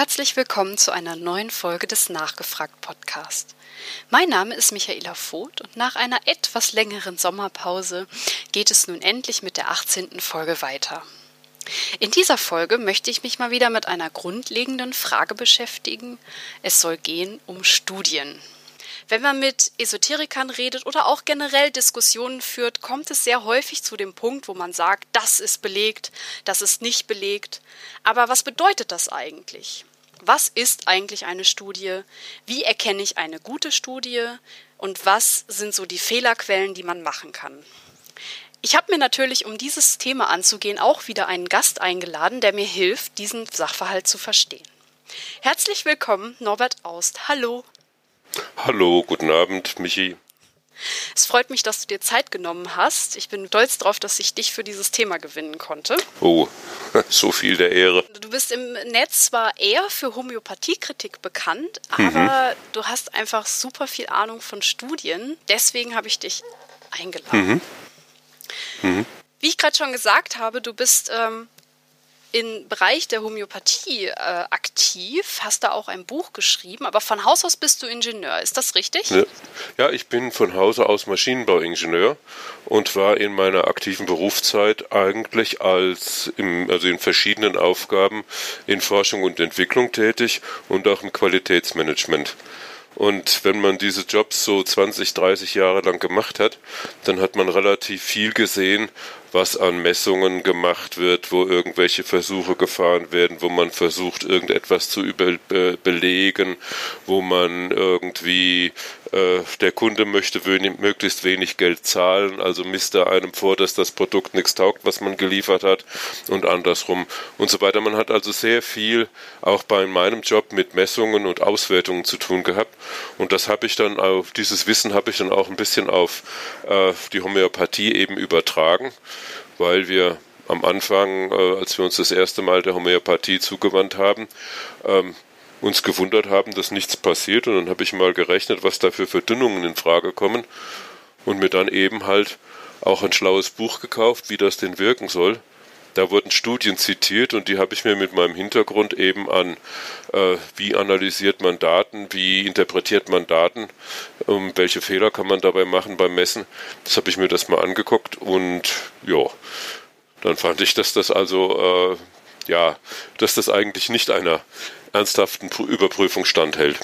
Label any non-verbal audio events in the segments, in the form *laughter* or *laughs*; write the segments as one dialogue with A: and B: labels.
A: Herzlich willkommen zu einer neuen Folge des Nachgefragt Podcast. Mein Name ist Michaela Voth und nach einer etwas längeren Sommerpause geht es nun endlich mit der 18. Folge weiter. In dieser Folge möchte ich mich mal wieder mit einer grundlegenden Frage beschäftigen. Es soll gehen um Studien. Wenn man mit Esoterikern redet oder auch generell Diskussionen führt, kommt es sehr häufig zu dem Punkt, wo man sagt, das ist belegt, das ist nicht belegt. Aber was bedeutet das eigentlich? Was ist eigentlich eine Studie? Wie erkenne ich eine gute Studie? Und was sind so die Fehlerquellen, die man machen kann? Ich habe mir natürlich, um dieses Thema anzugehen, auch wieder einen Gast eingeladen, der mir hilft, diesen Sachverhalt zu verstehen. Herzlich willkommen, Norbert Aust. Hallo.
B: Hallo, guten Abend, Michi.
A: Es freut mich, dass du dir Zeit genommen hast. Ich bin stolz darauf, dass ich dich für dieses Thema gewinnen konnte.
B: Oh, *laughs* so viel der Ehre.
A: Du bist im Netz zwar eher für Homöopathiekritik bekannt, mhm. aber mhm. du hast einfach super viel Ahnung von Studien. Deswegen habe ich dich eingeladen. Mhm. Mhm. Wie ich gerade schon gesagt habe, du bist ähm, im Bereich der Homöopathie äh, aktiv, hast da auch ein Buch geschrieben, aber von Haus aus bist du Ingenieur, ist das richtig?
B: Ja, ich bin von Hause aus Maschinenbauingenieur und war in meiner aktiven Berufszeit eigentlich als im, also in verschiedenen Aufgaben in Forschung und Entwicklung tätig und auch im Qualitätsmanagement. Und wenn man diese Jobs so 20, 30 Jahre lang gemacht hat, dann hat man relativ viel gesehen, was an Messungen gemacht wird, wo irgendwelche Versuche gefahren werden, wo man versucht, irgendetwas zu über, be, belegen, wo man irgendwie der Kunde möchte wenig, möglichst wenig Geld zahlen, also misst er einem vor, dass das Produkt nichts taugt, was man geliefert hat und andersrum und so weiter. Man hat also sehr viel auch bei meinem Job mit Messungen und Auswertungen zu tun gehabt und das habe ich dann auf dieses Wissen habe ich dann auch ein bisschen auf äh, die Homöopathie eben übertragen, weil wir am Anfang, äh, als wir uns das erste Mal der Homöopathie zugewandt haben, ähm, uns gewundert haben, dass nichts passiert. Und dann habe ich mal gerechnet, was da für Verdünnungen in Frage kommen und mir dann eben halt auch ein schlaues Buch gekauft, wie das denn wirken soll. Da wurden Studien zitiert und die habe ich mir mit meinem Hintergrund eben an, äh, wie analysiert man Daten, wie interpretiert man Daten, um, welche Fehler kann man dabei machen beim Messen. Das habe ich mir das mal angeguckt und ja, dann fand ich, dass das also, äh, ja, dass das eigentlich nicht einer ernsthaften Überprüfung standhält.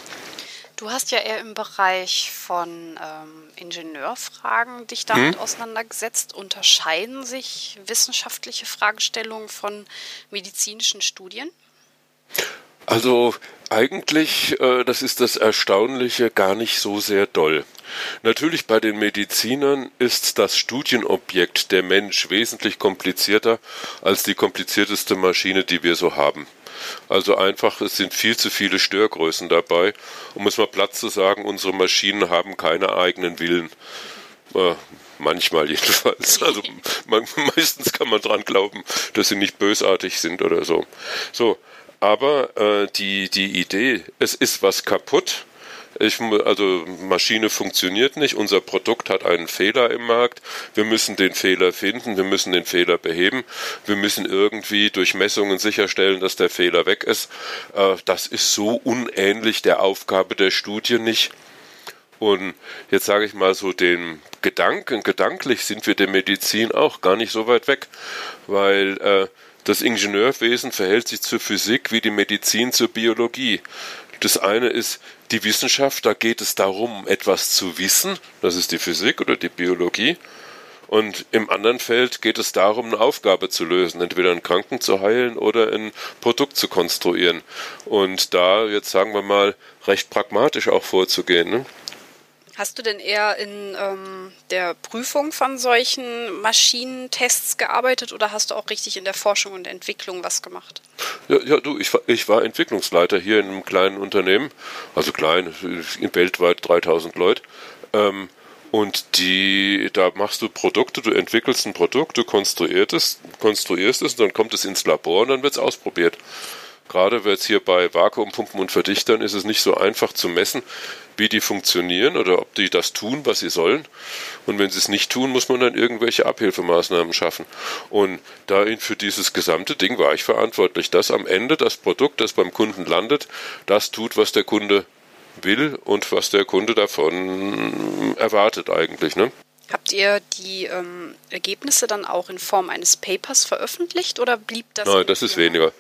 A: Du hast ja eher im Bereich von ähm, Ingenieurfragen dich damit hm? auseinandergesetzt. Unterscheiden sich wissenschaftliche Fragestellungen von medizinischen Studien?
B: Also eigentlich, äh, das ist das Erstaunliche, gar nicht so sehr doll. Natürlich bei den Medizinern ist das Studienobjekt der Mensch wesentlich komplizierter als die komplizierteste Maschine, die wir so haben. Also einfach, es sind viel zu viele Störgrößen dabei. Um es mal platt zu sagen, unsere Maschinen haben keine eigenen Willen. Äh, manchmal *laughs* jedenfalls. Also man, meistens kann man dran glauben, dass sie nicht bösartig sind oder so. So, aber äh, die, die Idee, es ist was kaputt, ich, also Maschine funktioniert nicht, unser Produkt hat einen Fehler im Markt, wir müssen den Fehler finden, wir müssen den Fehler beheben, wir müssen irgendwie durch Messungen sicherstellen, dass der Fehler weg ist. Äh, das ist so unähnlich der Aufgabe der Studie nicht. Und jetzt sage ich mal so den Gedanken, gedanklich sind wir der Medizin auch gar nicht so weit weg, weil äh, das Ingenieurwesen verhält sich zur Physik wie die Medizin zur Biologie. Das eine ist die Wissenschaft, da geht es darum, etwas zu wissen, das ist die Physik oder die Biologie. Und im anderen Feld geht es darum, eine Aufgabe zu lösen, entweder einen Kranken zu heilen oder ein Produkt zu konstruieren. Und da, jetzt sagen wir mal, recht pragmatisch auch vorzugehen. Ne?
A: Hast du denn eher in ähm, der Prüfung von solchen Maschinentests gearbeitet oder hast du auch richtig in der Forschung und Entwicklung was gemacht?
B: Ja, ja du, ich war, ich war Entwicklungsleiter hier in einem kleinen Unternehmen, also klein, weltweit 3000 Leute. Ähm, und die, da machst du Produkte, du entwickelst ein Produkt, du konstruierst es, konstruierst es und dann kommt es ins Labor und dann wird es ausprobiert. Gerade es hier bei Vakuumpumpen und Verdichtern ist es nicht so einfach zu messen, wie die funktionieren oder ob die das tun, was sie sollen. Und wenn sie es nicht tun, muss man dann irgendwelche Abhilfemaßnahmen schaffen. Und da für dieses gesamte Ding war ich verantwortlich, dass am Ende das Produkt, das beim Kunden landet, das tut, was der Kunde will und was der Kunde davon erwartet eigentlich. Ne?
A: Habt ihr die ähm, Ergebnisse dann auch in Form eines Papers veröffentlicht oder blieb das?
B: Nein, das ist weniger.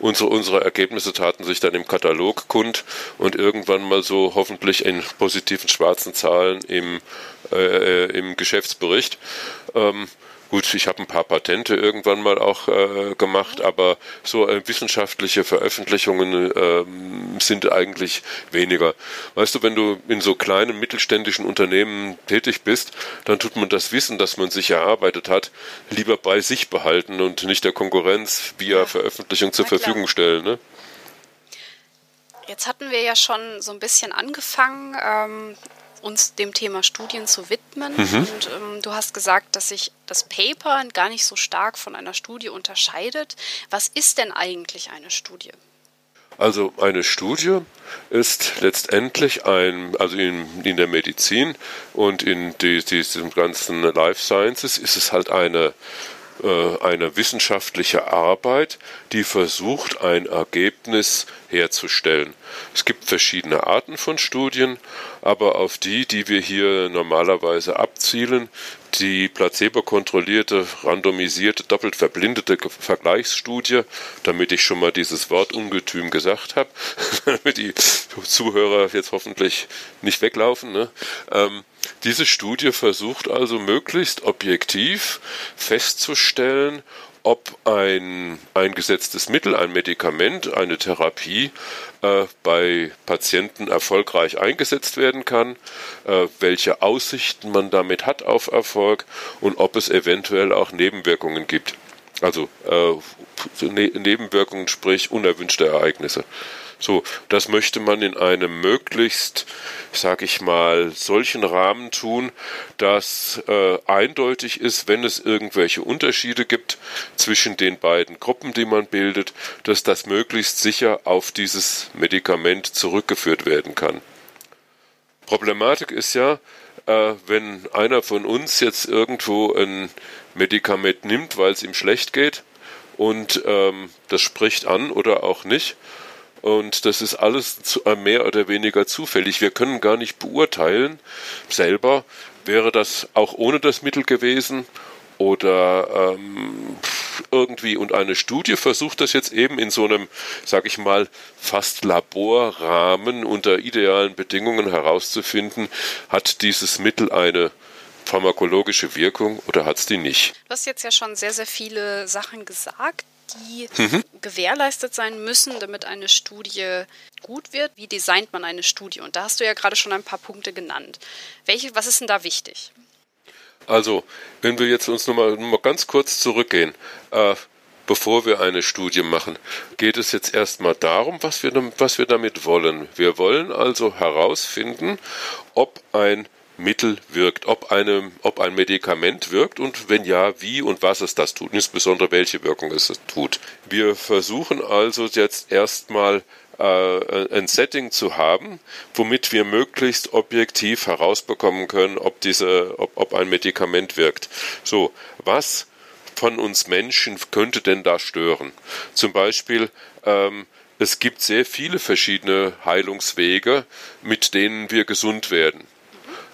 B: Unsere, unsere Ergebnisse taten sich dann im Katalog kund und irgendwann mal so hoffentlich in positiven schwarzen Zahlen im, äh, im Geschäftsbericht. Ähm, Gut, ich habe ein paar Patente irgendwann mal auch äh, gemacht, aber so äh, wissenschaftliche Veröffentlichungen äh, sind eigentlich weniger. Weißt du, wenn du in so kleinen mittelständischen Unternehmen tätig bist, dann tut man das Wissen, das man sich erarbeitet hat, lieber bei sich behalten und nicht der Konkurrenz via ja. Veröffentlichung zur Verfügung stellen. Ne?
A: Jetzt hatten wir ja schon so ein bisschen angefangen, ähm, uns dem Thema Studien zu widmen. Mhm. Und ähm, du hast gesagt, dass sich das Paper gar nicht so stark von einer Studie unterscheidet. Was ist denn eigentlich eine Studie?
B: Also eine Studie ist letztendlich ein, also in, in der Medizin und in die, diesem ganzen Life Sciences ist es halt eine eine wissenschaftliche Arbeit, die versucht, ein Ergebnis herzustellen. Es gibt verschiedene Arten von Studien, aber auf die, die wir hier normalerweise abzielen, die placebo-kontrollierte, randomisierte, doppelt verblindete Vergleichsstudie, damit ich schon mal dieses Wort Ungetüm gesagt habe, *laughs* damit die Zuhörer jetzt hoffentlich nicht weglaufen. Ne? Ähm, diese Studie versucht also möglichst objektiv festzustellen, ob ein eingesetztes Mittel, ein Medikament, eine Therapie äh, bei Patienten erfolgreich eingesetzt werden kann, äh, welche Aussichten man damit hat auf Erfolg und ob es eventuell auch Nebenwirkungen gibt. Also äh, ne Nebenwirkungen, sprich unerwünschte Ereignisse. So, das möchte man in einem möglichst, sag ich mal, solchen Rahmen tun, dass äh, eindeutig ist, wenn es irgendwelche Unterschiede gibt zwischen den beiden Gruppen, die man bildet, dass das möglichst sicher auf dieses Medikament zurückgeführt werden kann. Problematik ist ja, äh, wenn einer von uns jetzt irgendwo ein Medikament nimmt, weil es ihm schlecht geht, und ähm, das spricht an oder auch nicht, und das ist alles äh, mehr oder weniger zufällig. Wir können gar nicht beurteilen selber, wäre das auch ohne das Mittel gewesen oder ähm, irgendwie. Und eine Studie versucht das jetzt eben in so einem, sag ich mal, fast Laborrahmen unter idealen Bedingungen herauszufinden, hat dieses Mittel eine pharmakologische Wirkung oder hat es die nicht?
A: Du hast jetzt ja schon sehr, sehr viele Sachen gesagt die mhm. gewährleistet sein müssen, damit eine Studie gut wird. Wie designt man eine Studie? Und da hast du ja gerade schon ein paar Punkte genannt. Welche, was ist denn da wichtig?
B: Also, wenn wir jetzt uns nochmal noch mal ganz kurz zurückgehen, äh, bevor wir eine Studie machen, geht es jetzt erstmal darum, was wir, was wir damit wollen. Wir wollen also herausfinden, ob ein Mittel wirkt, ob, eine, ob ein Medikament wirkt und wenn ja, wie und was es das tut, insbesondere welche Wirkung es tut. Wir versuchen also jetzt erstmal äh, ein Setting zu haben, womit wir möglichst objektiv herausbekommen können, ob diese, ob, ob ein Medikament wirkt. So, was von uns Menschen könnte denn da stören? Zum Beispiel ähm, es gibt sehr viele verschiedene Heilungswege, mit denen wir gesund werden.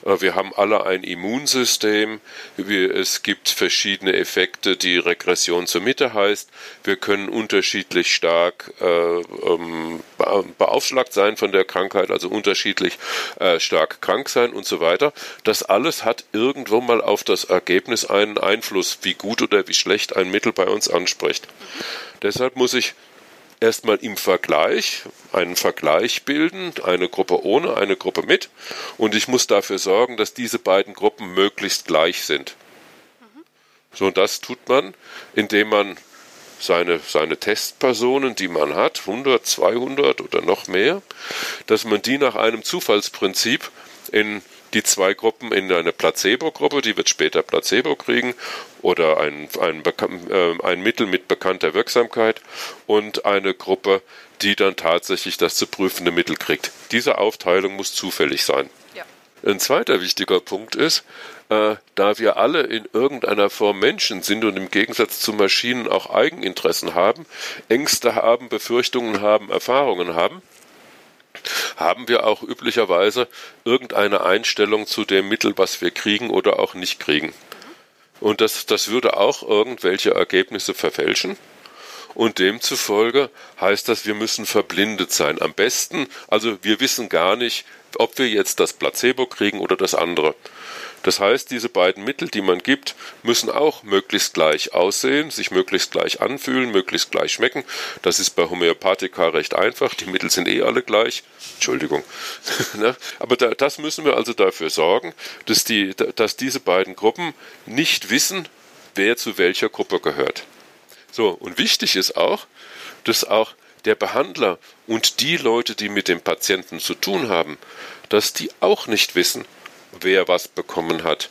B: Äh, wir haben alle ein Immunsystem. Es gibt verschiedene Effekte, die Regression zur Mitte heißt. Wir können unterschiedlich stark äh, ähm, beaufschlagt sein von der Krankheit, also unterschiedlich äh, stark krank sein und so weiter. Das alles hat irgendwo mal auf das Ergebnis einen Einfluss, wie gut oder wie schlecht ein Mittel bei uns anspricht. Deshalb muss ich erstmal im Vergleich, einen Vergleich bilden, eine Gruppe ohne, eine Gruppe mit. Und ich muss dafür sorgen, dass diese beiden Gruppen möglichst gleich sind. So, und das tut man, indem man seine, seine Testpersonen, die man hat, 100, 200 oder noch mehr, dass man die nach einem Zufallsprinzip in die zwei Gruppen in eine Placebo-Gruppe, die wird später Placebo kriegen oder ein, ein, äh, ein Mittel mit bekannter Wirksamkeit und eine Gruppe, die dann tatsächlich das zu prüfende Mittel kriegt. Diese Aufteilung muss zufällig sein. Ja. Ein zweiter wichtiger Punkt ist, äh, da wir alle in irgendeiner Form Menschen sind und im Gegensatz zu Maschinen auch Eigeninteressen haben, Ängste haben, Befürchtungen haben, Erfahrungen haben, haben wir auch üblicherweise irgendeine Einstellung zu dem Mittel, was wir kriegen oder auch nicht kriegen. Und das, das würde auch irgendwelche Ergebnisse verfälschen. Und demzufolge heißt das, wir müssen verblindet sein. Am besten, also wir wissen gar nicht, ob wir jetzt das Placebo kriegen oder das andere. Das heißt, diese beiden Mittel, die man gibt, müssen auch möglichst gleich aussehen, sich möglichst gleich anfühlen, möglichst gleich schmecken. Das ist bei Homöopathika recht einfach. Die Mittel sind eh alle gleich. Entschuldigung. *laughs* Ne? Aber da, das müssen wir also dafür sorgen, dass, die, dass diese beiden Gruppen nicht wissen, wer zu welcher Gruppe gehört. So, und wichtig ist auch, dass auch der Behandler und die Leute, die mit dem Patienten zu tun haben, dass die auch nicht wissen, wer was bekommen hat.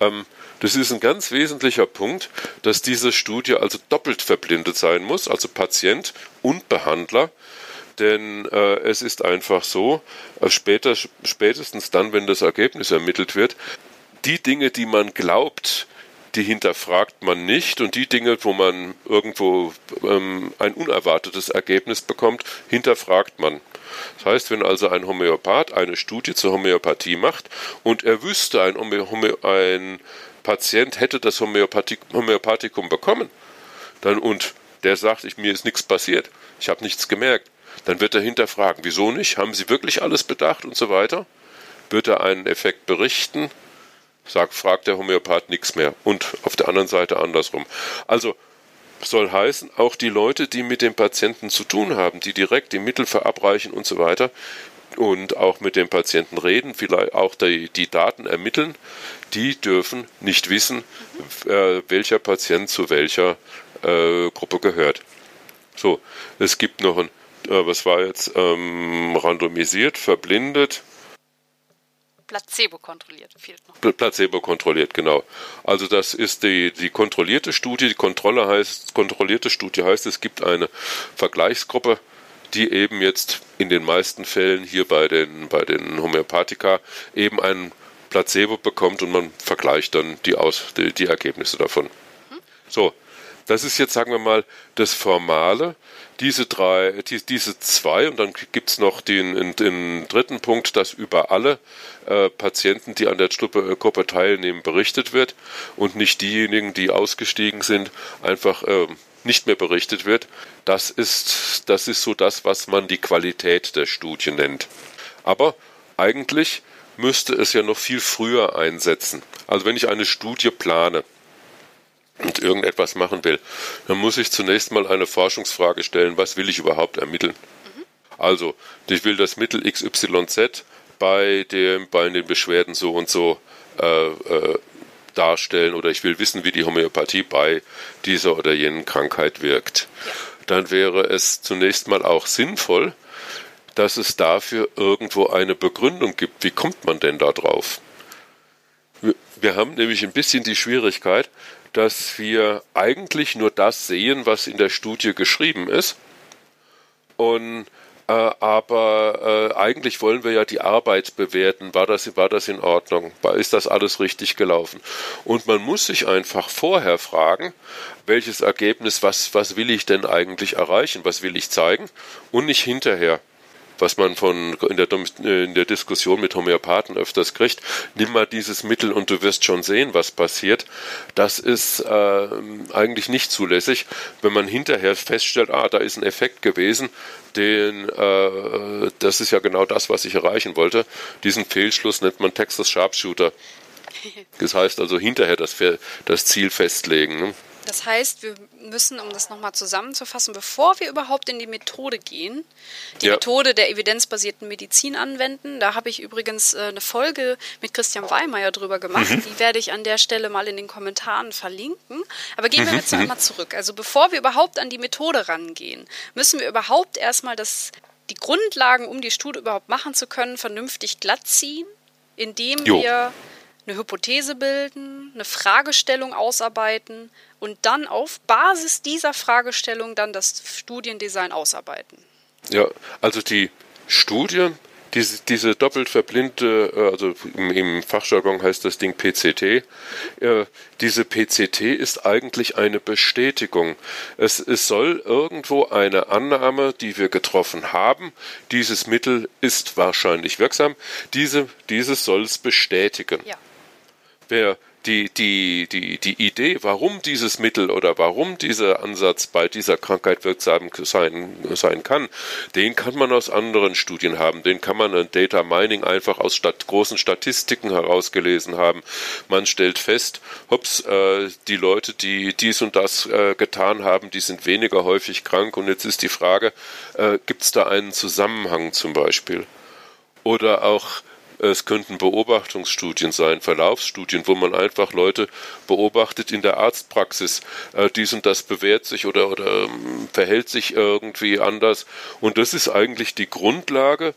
B: Ähm, das ist ein ganz wesentlicher Punkt, dass diese Studie also doppelt verblindet sein muss, also Patient und Behandler. Denn äh, es ist einfach so, äh, später, spätestens dann, wenn das Ergebnis ermittelt wird, die Dinge, die man glaubt, die hinterfragt man nicht und die Dinge, wo man irgendwo ähm, ein unerwartetes Ergebnis bekommt, hinterfragt man. Das heißt, wenn also ein Homöopath eine Studie zur Homöopathie macht und er wüsste, ein, Homö ein Patient hätte das Homöopathik Homöopathikum bekommen, dann und der sagt, ich, mir ist nichts passiert, ich habe nichts gemerkt, dann wird er hinterfragen, wieso nicht, haben Sie wirklich alles bedacht und so weiter, wird er einen Effekt berichten, sagt, fragt der Homöopath nichts mehr. Und auf der anderen Seite andersrum. Also soll heißen, auch die Leute, die mit dem Patienten zu tun haben, die direkt die Mittel verabreichen und so weiter und auch mit dem Patienten reden, vielleicht auch die, die Daten ermitteln, die dürfen nicht wissen, äh, welcher Patient zu welcher äh, Gruppe gehört. So, es gibt noch ein, äh, was war jetzt, ähm, randomisiert, verblindet,
A: Placebo kontrolliert fehlt noch.
B: Placebo kontrolliert, genau. Also das ist die, die kontrollierte Studie. Die Kontrolle heißt, kontrollierte Studie heißt, es gibt eine Vergleichsgruppe, die eben jetzt in den meisten Fällen hier bei den, bei den Homöopathika eben ein Placebo bekommt und man vergleicht dann die, Aus, die, die Ergebnisse davon. Mhm. So, das ist jetzt, sagen wir mal, das Formale. Diese drei, die, diese zwei, und dann gibt es noch den, den, dritten Punkt, dass über alle äh, Patienten, die an der Gruppe teilnehmen, berichtet wird und nicht diejenigen, die ausgestiegen sind, einfach äh, nicht mehr berichtet wird. Das ist, das ist so das, was man die Qualität der Studie nennt. Aber eigentlich müsste es ja noch viel früher einsetzen. Also wenn ich eine Studie plane, und irgendetwas machen will, dann muss ich zunächst mal eine Forschungsfrage stellen, was will ich überhaupt ermitteln? Mhm. Also, ich will das Mittel XYZ bei, dem, bei den Beschwerden so und so äh, äh, darstellen oder ich will wissen, wie die Homöopathie bei dieser oder jenen Krankheit wirkt. Dann wäre es zunächst mal auch sinnvoll, dass es dafür irgendwo eine Begründung gibt. Wie kommt man denn da drauf? Wir haben nämlich ein bisschen die Schwierigkeit, dass wir eigentlich nur das sehen, was in der Studie geschrieben ist. Und äh, aber äh, eigentlich wollen wir ja die Arbeit bewerten. War das, war das in Ordnung? Ist das alles richtig gelaufen? Und man muss sich einfach vorher fragen, welches Ergebnis, was, was will ich denn eigentlich erreichen? Was will ich zeigen? Und nicht hinterher was man von in der, in der Diskussion mit Homöopathen öfters kriegt, nimm mal dieses Mittel und du wirst schon sehen, was passiert. Das ist äh, eigentlich nicht zulässig, wenn man hinterher feststellt, ah, da ist ein Effekt gewesen, den, äh, das ist ja genau das, was ich erreichen wollte. Diesen Fehlschluss nennt man Texas Sharpshooter. *laughs* Das heißt also hinterher das, das Ziel festlegen. Ne?
A: Das heißt, wir müssen, um das nochmal zusammenzufassen, bevor wir überhaupt in die Methode gehen, die ja. Methode der evidenzbasierten Medizin anwenden. Da habe ich übrigens äh, eine Folge mit Christian Weimeyer drüber gemacht. Mhm. Die werde ich an der Stelle mal in den Kommentaren verlinken. Aber gehen wir mhm. jetzt mhm. einmal zurück. Also bevor wir überhaupt an die Methode rangehen, müssen wir überhaupt erstmal das, die Grundlagen, um die Studie überhaupt machen zu können, vernünftig glatt ziehen indem jo. wir eine Hypothese bilden, eine Fragestellung ausarbeiten und dann auf Basis dieser Fragestellung dann das Studiendesign ausarbeiten.
B: Ja, also die Studien diese, diese doppelt verblindete, äh, also im, im, Fachjargon heißt das Ding PCT, äh, diese PCT ist eigentlich eine Bestätigung. Es, es soll irgendwo eine Annahme, die wir getroffen haben, dieses Mittel ist wahrscheinlich wirksam, diese, dieses soll es bestätigen. Ja. Wer die, die, die, die Idee, warum dieses Mittel oder warum dieser Ansatz bei dieser Krankheit wirksam sein, sein kann, den kann man aus anderen Studien haben. Den kann man in Data Mining einfach aus Stat großen Statistiken herausgelesen haben. Man stellt fest, hops, äh, die Leute, die dies und das äh, getan haben, die sind weniger häufig krank. Und jetzt ist die Frage, äh, gibt es da einen Zusammenhang zum Beispiel? Oder auch es könnten Beobachtungsstudien sein, Verlaufsstudien, wo man einfach Leute beobachtet in der Arztpraxis. Äh, dies und das bewährt sich oder, oder ähm, verhält sich irgendwie anders. Und das ist eigentlich die Grundlage.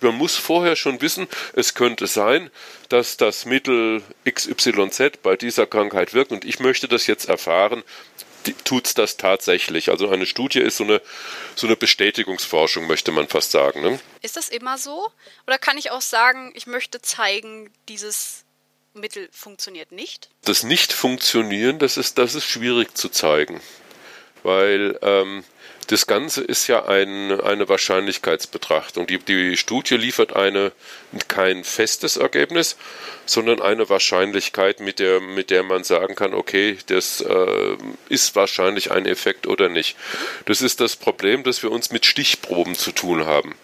B: Man muss vorher schon wissen, es könnte sein, dass das Mittel XYZ bei dieser Krankheit wirkt und ich möchte das jetzt erfahren, tut es das tatsächlich. Also eine Studie ist so eine, so eine Bestätigungsforschung, möchte man fast sagen. Ne?
A: Ist das immer so? Oder kann ich auch sagen, ich möchte zeigen, dieses Mittel funktioniert nicht?
B: Das Nicht-Funktionieren, das ist, das ist schwierig zu zeigen. Weil ähm, das Ganze ist ja ein, eine Wahrscheinlichkeitsbetrachtung. Die, die Studie liefert eine, kein festes Ergebnis, sondern eine Wahrscheinlichkeit, mit der, mit der man sagen kann, okay, das äh, ist wahrscheinlich ein Effekt oder nicht. Das ist das Problem, dass wir uns mit Stichproben zu tun haben.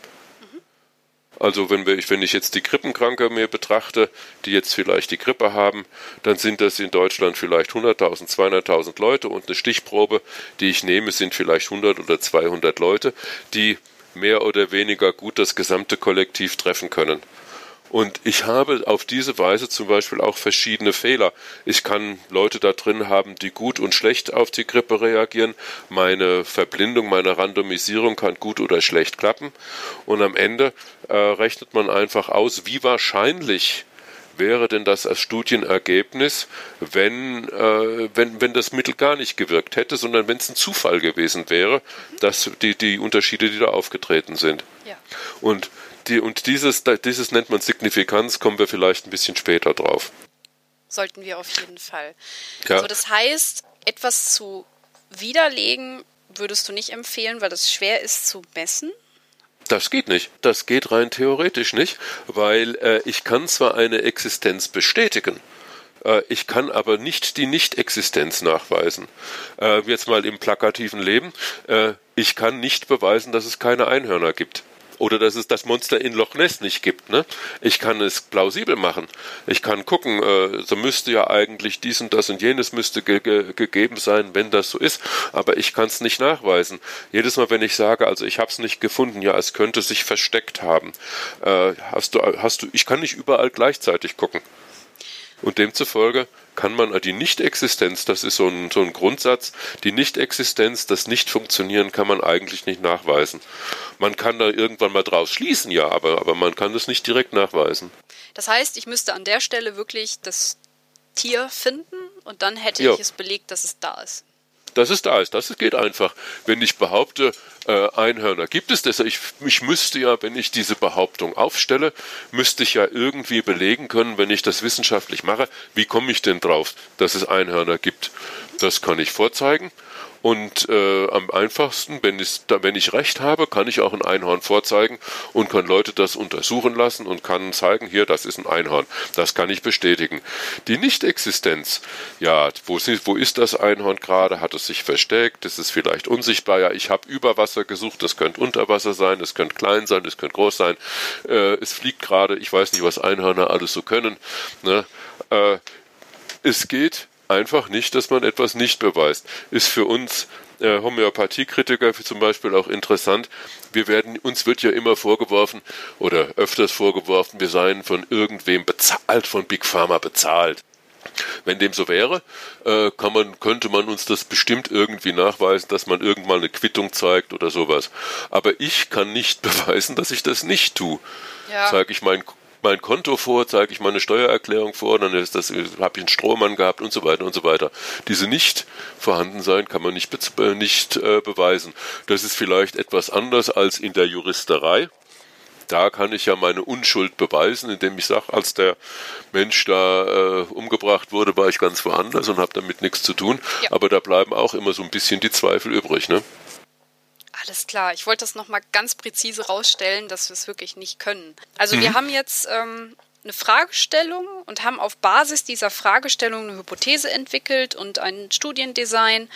B: Also wenn, wir, wenn ich jetzt die Krippenkranke mir betrachte, die jetzt vielleicht die Grippe haben, dann sind das in Deutschland vielleicht 100.000, 200.000 Leute und eine Stichprobe, die ich nehme, sind vielleicht 100 oder 200 Leute, die mehr oder weniger gut das gesamte Kollektiv treffen können. Und ich habe auf diese Weise zum Beispiel auch verschiedene Fehler. Ich kann Leute da drin haben, die gut und schlecht auf die Grippe reagieren. Meine Verblindung, meine Randomisierung kann gut oder schlecht klappen. Und am Ende äh, rechnet man einfach aus, wie wahrscheinlich wäre denn das als Studienergebnis, wenn, äh, wenn, wenn das Mittel gar nicht gewirkt hätte, sondern wenn es ein Zufall gewesen wäre, dass die, die Unterschiede, die da aufgetreten sind. Ja. Und die, und dieses, dieses nennt man Signifikanz, kommen wir vielleicht ein bisschen später drauf.
A: Sollten wir auf jeden Fall. Ja. Also das heißt, etwas zu widerlegen würdest du nicht empfehlen, weil das schwer ist zu messen?
B: Das geht nicht. Das geht rein theoretisch nicht, weil äh, ich kann zwar eine Existenz bestätigen, äh, ich kann aber nicht die Nicht-Existenz nachweisen. Äh, jetzt mal im plakativen Leben. Äh, ich kann nicht beweisen, dass es keine Einhörner gibt oder dass es das Monster in Loch Ness nicht gibt. Ne? Ich kann es plausibel machen. Ich kann gucken, äh, so müsste ja eigentlich dies und das und jenes müsste ge ge gegeben sein, wenn das so ist. Aber ich kann es nicht nachweisen. Jedes Mal, wenn ich sage, also ich habe es nicht gefunden, ja, es könnte sich versteckt haben. Äh, hast du, hast du, ich kann nicht überall gleichzeitig gucken. Und demzufolge kann man die Nichtexistenz, das ist so ein, so ein Grundsatz, die Nichtexistenz, das Nicht-Funktionieren kann man eigentlich nicht nachweisen. Man kann da irgendwann mal draus schließen, ja, aber, aber man kann das nicht direkt nachweisen.
A: Das heißt, ich müsste an der Stelle wirklich das Tier finden und dann hätte ja. ich es belegt, dass es da ist
B: dass es da ist. Das geht einfach. Wenn ich behaupte, äh, Einhörner gibt es, ich, ich müsste ja, wenn ich diese Behauptung aufstelle, müsste ich ja irgendwie belegen können, wenn ich das wissenschaftlich mache, wie komme ich denn drauf, dass es Einhörner gibt. Das kann ich vorzeigen. Und äh, am einfachsten, wenn, wenn ich recht habe, kann ich auch ein Einhorn vorzeigen und kann Leute das untersuchen lassen und kann zeigen, hier, das ist ein Einhorn. Das kann ich bestätigen. Die Nichtexistenz, ja, wo, wo ist das Einhorn gerade? Hat es sich versteckt? Ist es vielleicht unsichtbar? Ja, ich habe über Wasser gesucht, das könnte unter Wasser sein, es könnte klein sein, es könnte groß sein. Äh, es fliegt gerade, ich weiß nicht, was Einhörner alles so können. Ne? Äh, es geht einfach nicht, dass man etwas nicht beweist. Ist für uns äh, Homöopathiekritiker zum Beispiel auch interessant. Wir werden, uns wird ja immer vorgeworfen oder öfters vorgeworfen, wir seien von irgendwem bezahlt, von Big Pharma bezahlt. Wenn dem so wäre, äh, kann man, könnte man uns das bestimmt irgendwie nachweisen, dass man irgendwann eine Quittung zeigt oder sowas. Aber ich kann nicht *laughs* beweisen, dass ich das nicht tue. Ja. Zeige ich meinen mein Konto vor, zeige ich meine Steuererklärung vor, dann ist das, habe ich einen Strohmann gehabt und so weiter und so weiter. Diese nicht vorhanden sein kann man nicht, be nicht äh, beweisen. Das ist vielleicht etwas anders als in der Juristerei da kann ich ja meine Unschuld beweisen, indem ich sage, als der Mensch da äh, umgebracht wurde, war ich ganz woanders und habe damit nichts zu tun. Ja. Aber da bleiben auch immer so ein bisschen die Zweifel übrig, ne?
A: Alles klar. Ich wollte das nochmal ganz präzise rausstellen, dass wir es wirklich nicht können. Also mhm. wir haben jetzt ähm, eine Fragestellung und haben auf Basis dieser Fragestellung eine Hypothese entwickelt und ein Studiendesign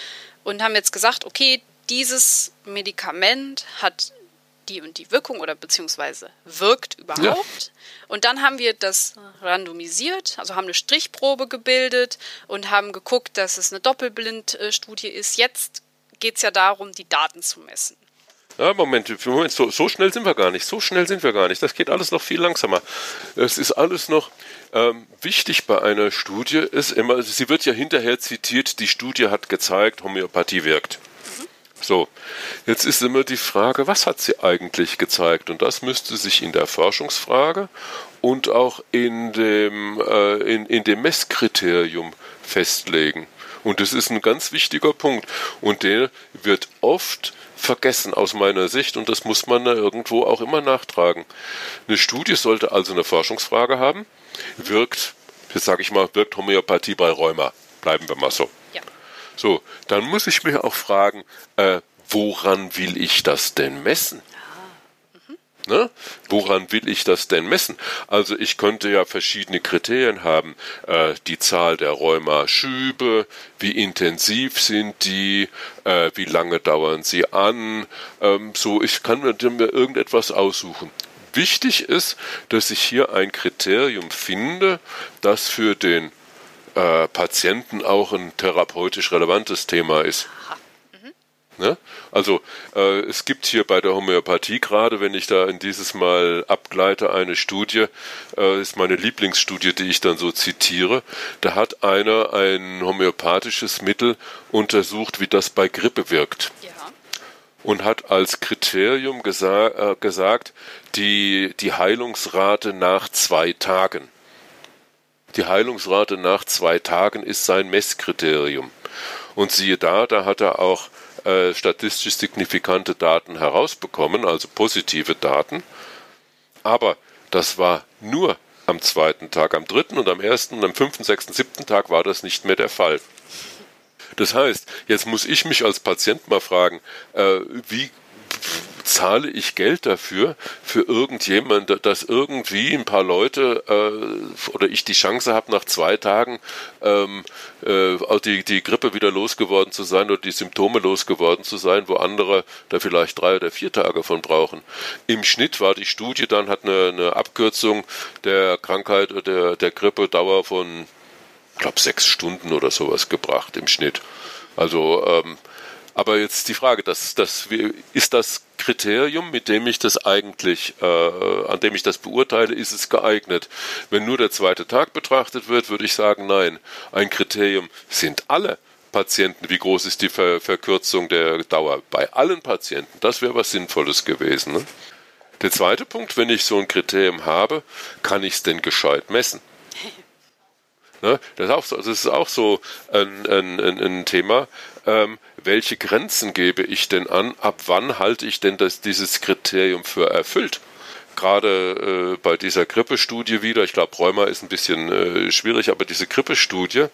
A: und haben jetzt gesagt, okay, dieses Medikament hat die und die Wirkung oder beziehungsweise wirkt überhaupt. Ja. Und dann haben wir das randomisiert, also haben eine Strichprobe gebildet und haben geguckt, dass es eine Doppelblindstudie ist. Jetzt geht es ja darum, die Daten zu messen.
B: Ja, Moment, Moment so, so, schnell sind wir gar nicht. So schnell sind wir gar nicht. Das geht alles noch viel langsamer. Es ist alles noch ähm, wichtig bei einer Studie. Ist immer, sie wird ja hinterher zitiert, die Studie hat gezeigt, Homöopathie wirkt. So, jetzt ist immer die Frage, was hat sie eigentlich gezeigt? Und das müsste sich in der Forschungsfrage und auch in dem, äh, in, in dem Messkriterium festlegen. Und das ist ein ganz wichtiger Punkt. Und der wird oft vergessen aus meiner Sicht und das muss man da irgendwo auch immer nachtragen. Eine Studie sollte also eine Forschungsfrage haben. Wirkt, jetzt sage ich mal, wirkt Homöopathie bei Rheuma. Bleiben wir mal so. So, dann muss ich mir auch fragen, äh, woran will ich das denn messen? Ne? Woran will ich das denn messen? Also ich könnte ja verschiedene Kriterien haben. Äh, die Zahl der Rheumaschübe, wie intensiv sind die, äh, wie lange dauern sie an. Ähm, so, ich kann mir irgendetwas aussuchen. Wichtig ist, dass ich hier ein Kriterium finde, das für den äh, Patienten auch ein therapeutisch relevantes Thema ist. Ne? Also äh, es gibt hier bei der Homöopathie gerade, wenn ich da in dieses Mal abgleite, eine Studie, äh, ist meine Lieblingsstudie, die ich dann so zitiere. Da hat einer ein homöopathisches Mittel untersucht, wie das bei Grippe wirkt. Ja. Und hat als Kriterium gesa äh, gesagt, die, die Heilungsrate nach zwei Tagen. Die Heilungsrate nach zwei Tagen ist sein Messkriterium. Und siehe da, da hat er auch äh, statistisch signifikante Daten herausbekommen, also positive Daten. Aber das war nur am zweiten Tag. Am dritten und am ersten und am fünften, sechsten, siebten Tag war das nicht mehr der Fall. Das heißt, jetzt muss ich mich als Patient mal fragen, äh, wie zahle ich Geld dafür, für irgendjemand, dass irgendwie ein paar Leute äh, oder ich die Chance habe, nach zwei Tagen ähm, äh, die, die Grippe wieder losgeworden zu sein oder die Symptome losgeworden zu sein, wo andere da vielleicht drei oder vier Tage von brauchen. Im Schnitt war die Studie dann, hat eine, eine Abkürzung der Krankheit oder der, der Grippedauer von, ich glaube, sechs Stunden oder sowas gebracht im Schnitt. Also ähm, aber jetzt die Frage, das, das, ist das Kriterium, mit dem ich das eigentlich, äh, an dem ich das beurteile, ist es geeignet? Wenn nur der zweite Tag betrachtet wird, würde ich sagen, nein. Ein Kriterium sind alle Patienten, wie groß ist die Ver Verkürzung der Dauer? Bei allen Patienten, das wäre was Sinnvolles gewesen. Ne? Der zweite Punkt, wenn ich so ein Kriterium habe, kann ich es denn gescheit messen? *laughs* Ne? Das, ist auch so, das ist auch so ein, ein, ein Thema. Ähm, welche Grenzen gebe ich denn an? Ab wann halte ich denn das, dieses Kriterium für erfüllt? Gerade äh, bei dieser Grippestudie wieder, ich glaube, Rheuma ist ein bisschen äh, schwierig, aber diese Grippestudie,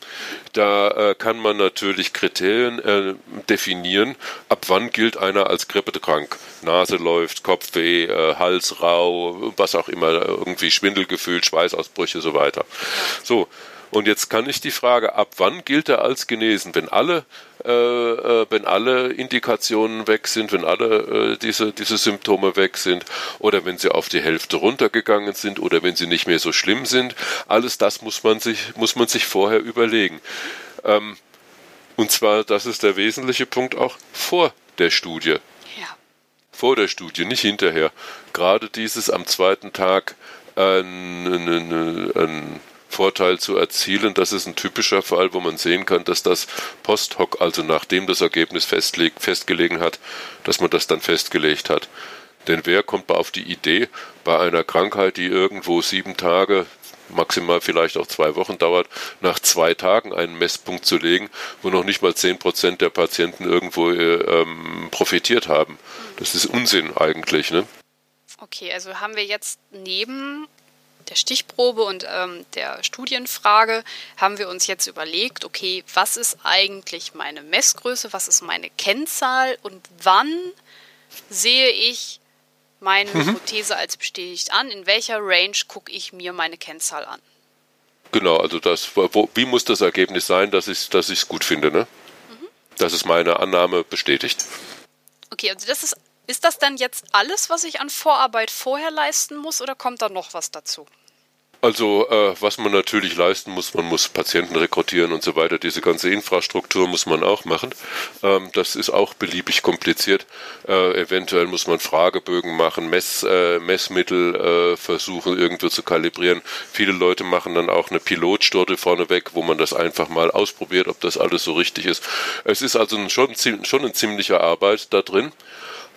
B: da äh, kann man natürlich Kriterien äh, definieren, ab wann gilt einer als grippekrank. Nase läuft, Kopfweh, äh, Hals rau, was auch immer, irgendwie Schwindelgefühl, Schweißausbrüche, so weiter. So, und jetzt kann ich die Frage, ab wann gilt er als genesen? Wenn alle, äh, äh, wenn alle Indikationen weg sind, wenn alle äh, diese, diese Symptome weg sind oder wenn sie auf die Hälfte runtergegangen sind oder wenn sie nicht mehr so schlimm sind, alles das muss man sich, muss man sich vorher überlegen. Ähm, und zwar, das ist der wesentliche Punkt auch vor der Studie. Ja. Vor der Studie, nicht hinterher. Gerade dieses am zweiten Tag ein, ein, ein Vorteil zu erzielen. Das ist ein typischer Fall, wo man sehen kann, dass das post hoc, also nachdem das Ergebnis festgelegen hat, dass man das dann festgelegt hat. Denn wer kommt auf die Idee, bei einer Krankheit, die irgendwo sieben Tage, maximal vielleicht auch zwei Wochen dauert, nach zwei Tagen einen Messpunkt zu legen, wo noch nicht mal zehn Prozent der Patienten irgendwo äh, ähm, profitiert haben. Das ist Unsinn eigentlich. Ne?
A: Okay, also haben wir jetzt neben der Stichprobe und ähm, der Studienfrage haben wir uns jetzt überlegt, okay, was ist eigentlich meine Messgröße, was ist meine Kennzahl und wann sehe ich meine mhm. Hypothese als bestätigt an, in welcher Range gucke ich mir meine Kennzahl an.
B: Genau, also das, wo, wie muss das Ergebnis sein, dass ich es dass gut finde, ne? Mhm. Dass es meine Annahme bestätigt.
A: Okay, also das ist, ist das dann jetzt alles, was ich an Vorarbeit vorher leisten muss oder kommt da noch was dazu?
B: Also äh, was man natürlich leisten muss, man muss Patienten rekrutieren und so weiter. Diese ganze Infrastruktur muss man auch machen. Ähm, das ist auch beliebig kompliziert. Äh, eventuell muss man Fragebögen machen, Mess, äh, Messmittel äh, versuchen irgendwo zu kalibrieren. Viele Leute machen dann auch eine Pilotstorte vorneweg, wo man das einfach mal ausprobiert, ob das alles so richtig ist. Es ist also schon, schon eine ziemliche Arbeit da drin.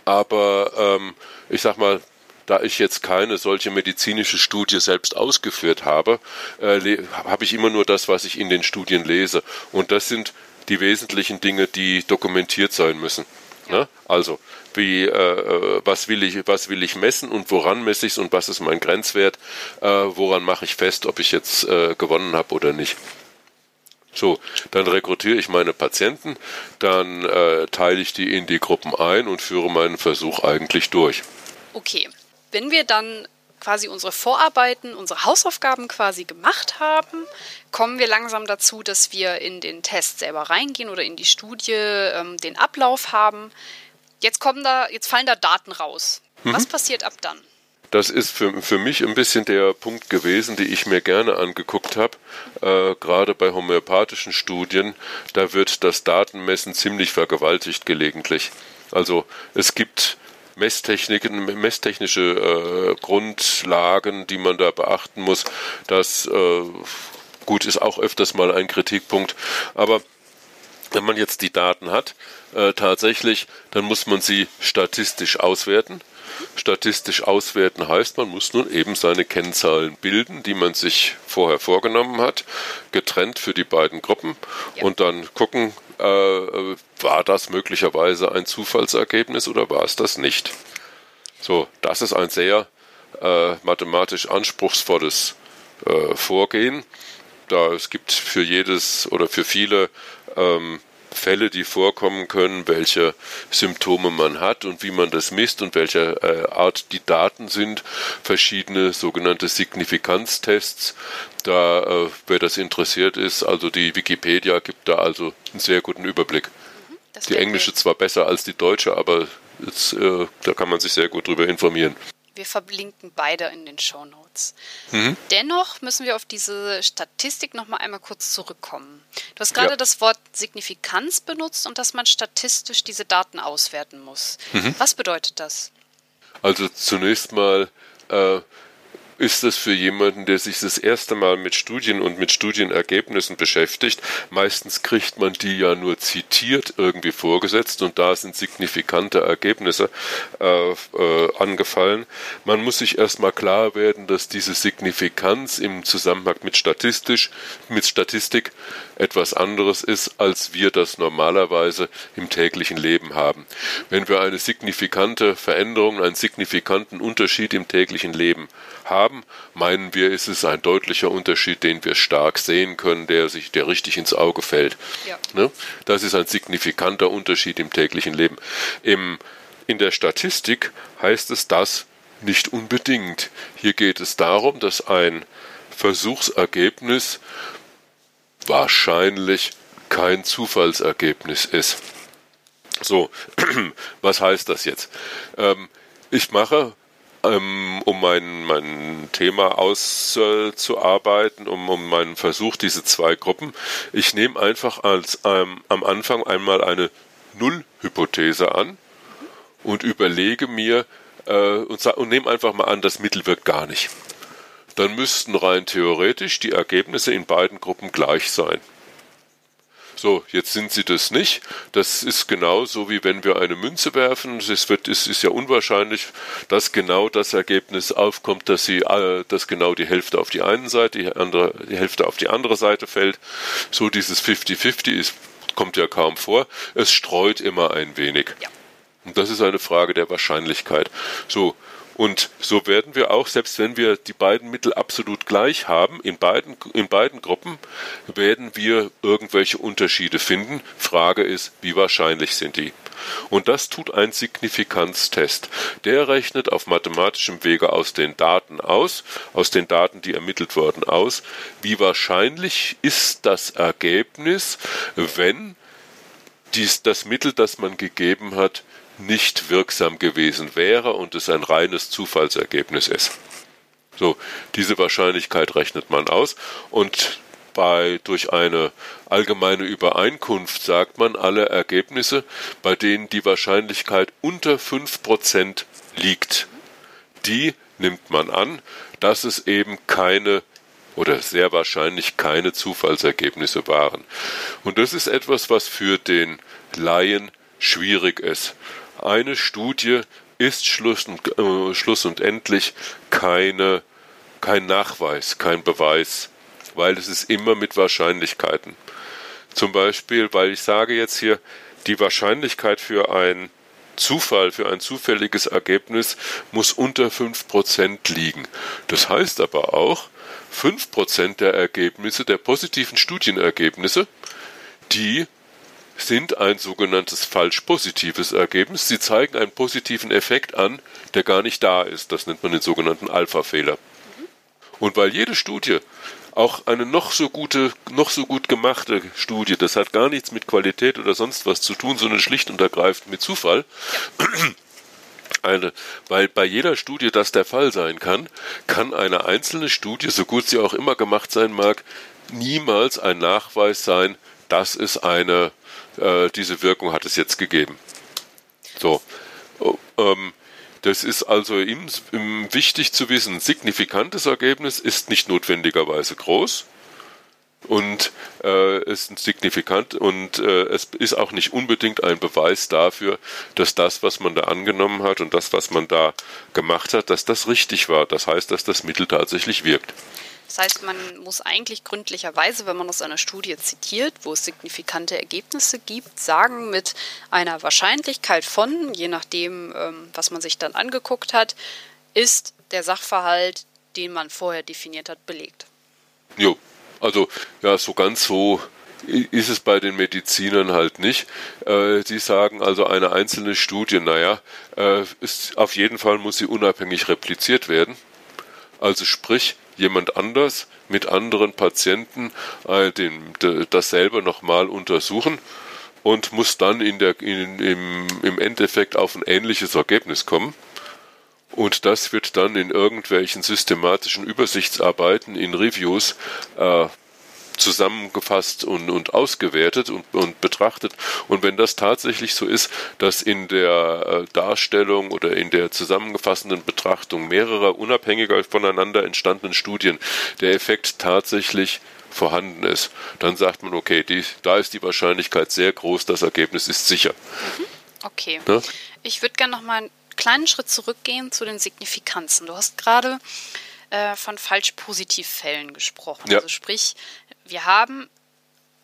B: Aber ähm, ich sag mal, da ich jetzt keine solche medizinische Studie selbst ausgeführt habe, äh, habe ich immer nur das, was ich in den Studien lese. Und das sind die wesentlichen Dinge, die dokumentiert sein müssen. Ne? Also, wie, äh, äh, was, will ich, was will ich messen und woran messe ich es und was ist mein Grenzwert? Äh, woran mache ich fest, ob ich jetzt äh, gewonnen habe oder nicht? So, dann rekrutiere ich meine Patienten, dann äh, teile ich die in die Gruppen ein und führe meinen Versuch eigentlich durch.
A: Okay, wenn wir dann quasi unsere Vorarbeiten, unsere Hausaufgaben quasi gemacht haben, kommen wir langsam dazu, dass wir in den Test selber reingehen oder in die Studie ähm, den Ablauf haben. Jetzt kommen da, jetzt fallen da Daten raus. Mhm. Was passiert ab dann?
B: Das ist für, für mich ein bisschen der Punkt gewesen, den ich mir gerne angeguckt habe. Äh, Gerade bei homöopathischen Studien, da wird das Datenmessen ziemlich vergewaltigt gelegentlich. Also es gibt Messtechniken, messtechnische äh, Grundlagen, die man da beachten muss. Das äh, gut ist auch öfters mal ein Kritikpunkt. Aber wenn man jetzt die Daten hat, äh, tatsächlich, dann muss man sie statistisch auswerten. Statistisch auswerten heißt, man muss nun eben seine Kennzahlen bilden, die man sich vorher vorgenommen hat, getrennt für die beiden Gruppen ja. und dann gucken, äh, war das möglicherweise ein Zufallsergebnis oder war es das nicht? So, das ist ein sehr äh, mathematisch anspruchsvolles äh, Vorgehen. Da es gibt für jedes oder für viele ähm, Fälle, die vorkommen können, welche Symptome man hat und wie man das misst und welche äh, Art die Daten sind, verschiedene sogenannte Signifikanztests. Da, äh, wer das interessiert ist, also die Wikipedia gibt da also einen sehr guten Überblick. Mhm, die englische zwar besser als die deutsche, aber jetzt, äh, da kann man sich sehr gut drüber informieren.
A: Wir verlinken beide in den Show Notes. Mhm. Dennoch müssen wir auf diese Statistik noch mal einmal kurz zurückkommen. Du hast gerade ja. das Wort Signifikanz benutzt und dass man statistisch diese Daten auswerten muss. Mhm. Was bedeutet das?
B: Also zunächst mal äh, ist es für jemanden, der sich das erste Mal mit Studien und mit Studienergebnissen beschäftigt. Meistens kriegt man die ja nur zitiert irgendwie vorgesetzt und da sind signifikante Ergebnisse äh, äh, angefallen. Man muss sich erstmal klar werden, dass diese Signifikanz im Zusammenhang mit statistisch, mit Statistik etwas anderes ist, als wir das normalerweise im täglichen Leben haben. Wenn wir eine signifikante Veränderung, einen signifikanten Unterschied im täglichen Leben haben, meinen wir, ist es ein deutlicher Unterschied, den wir stark sehen können, der sich, der richtig ins Auge fällt. Ja. Ne? Das ist ein signifikanter Unterschied im täglichen Leben. Im, in der Statistik heißt es das nicht unbedingt. Hier geht es darum, dass ein Versuchsergebnis wahrscheinlich kein Zufallsergebnis ist. So, *clears throat* was heißt das jetzt? Ähm, ich mache ähm, um mein, mein Thema auszuarbeiten, um, um meinen Versuch, diese zwei Gruppen. Ich nehme einfach als ähm, am Anfang einmal eine Nullhypothese an und überlege mir äh, und, und nehme einfach mal an, das Mittel wirkt gar nicht. Dann müssten rein theoretisch die Ergebnisse in beiden Gruppen gleich sein. So, jetzt sind sie das nicht. Das ist genauso wie wenn wir eine Münze werfen. Es, wird, es ist ja unwahrscheinlich, dass genau das Ergebnis aufkommt, dass, sie, äh, dass genau die Hälfte auf die eine Seite, die, andere, die Hälfte auf die andere Seite fällt. So dieses 50-50 kommt ja kaum vor. Es streut immer ein wenig. Ja. Und das ist eine Frage der Wahrscheinlichkeit. So, und so werden wir auch, selbst wenn wir die beiden Mittel absolut gleich haben, in beiden, in beiden Gruppen, werden wir irgendwelche Unterschiede finden. Frage ist, wie wahrscheinlich sind die? Und das tut ein Signifikanztest. Der rechnet auf mathematischem Wege aus den Daten aus, aus den Daten, die ermittelt wurden, aus, wie wahrscheinlich ist das Ergebnis, wenn dies, das Mittel, das man gegeben hat, nicht wirksam gewesen wäre und es ein reines Zufallsergebnis ist. So, diese Wahrscheinlichkeit rechnet man aus und bei, durch eine allgemeine Übereinkunft sagt man alle Ergebnisse, bei denen die Wahrscheinlichkeit unter 5% liegt, die nimmt man an, dass es eben keine oder sehr wahrscheinlich keine Zufallsergebnisse waren. Und das ist etwas, was für den Laien schwierig ist eine Studie ist Schluss und, äh, Schluss und endlich keine, kein Nachweis, kein Beweis, weil es ist immer mit Wahrscheinlichkeiten. Zum Beispiel, weil ich sage jetzt hier, die Wahrscheinlichkeit für ein Zufall, für ein zufälliges Ergebnis muss unter 5% liegen. Das heißt aber auch, 5% der Ergebnisse, der positiven Studienergebnisse, die sind ein sogenanntes falsch positives Ergebnis. Sie zeigen einen positiven Effekt an, der gar nicht da ist. Das nennt man den sogenannten Alpha-Fehler. Und weil jede Studie, auch eine noch so gute, noch so gut gemachte Studie, das hat gar nichts mit Qualität oder sonst was zu tun, sondern schlicht und ergreifend mit Zufall. *clears throat* Eine, weil bei jeder Studie das der Fall sein kann, kann eine einzelne Studie, so gut sie auch immer gemacht sein mag, niemals ein Nachweis sein, dass es eine äh, diese Wirkung hat es jetzt gegeben. So. Ähm, das ist also im, im wichtig zu wissen, signifikantes Ergebnis ist nicht notwendigerweise groß und äh, ist signifikant und äh, es ist auch nicht unbedingt ein Beweis dafür, dass das, was man da angenommen hat und das, was man da gemacht hat, dass das richtig war. Das heißt, dass das Mittel tatsächlich wirkt.
A: Das heißt, man muss eigentlich gründlicherweise, wenn man aus einer Studie zitiert, wo es signifikante Ergebnisse gibt, sagen mit einer Wahrscheinlichkeit von, je nachdem, ähm, was man sich dann angeguckt hat, ist der Sachverhalt, den man vorher definiert hat, belegt.
B: Jo, also ja, so ganz so ist es bei den Medizinern halt nicht. Äh, sie sagen also eine einzelne Studie, naja, äh, ist, auf jeden Fall muss sie unabhängig repliziert werden. Also sprich, jemand anders mit anderen Patienten äh, den, de, dasselbe nochmal untersuchen und muss dann in der, in, im, im Endeffekt auf ein ähnliches Ergebnis kommen. Und das wird dann in irgendwelchen systematischen Übersichtsarbeiten, in Reviews äh, zusammengefasst und, und ausgewertet und, und betrachtet. Und wenn das tatsächlich so ist, dass in der äh, Darstellung oder in der zusammengefassenden Betrachtung mehrerer unabhängiger voneinander entstandenen Studien der Effekt tatsächlich vorhanden ist, dann sagt man, okay, die, da ist die Wahrscheinlichkeit sehr groß, das Ergebnis ist sicher. Mhm.
A: Okay. Ja? Ich würde gerne noch mal einen kleinen Schritt zurückgehen zu den Signifikanzen. Du hast gerade äh, von Falsch-Positiv-Fällen gesprochen. Ja. Also sprich, wir haben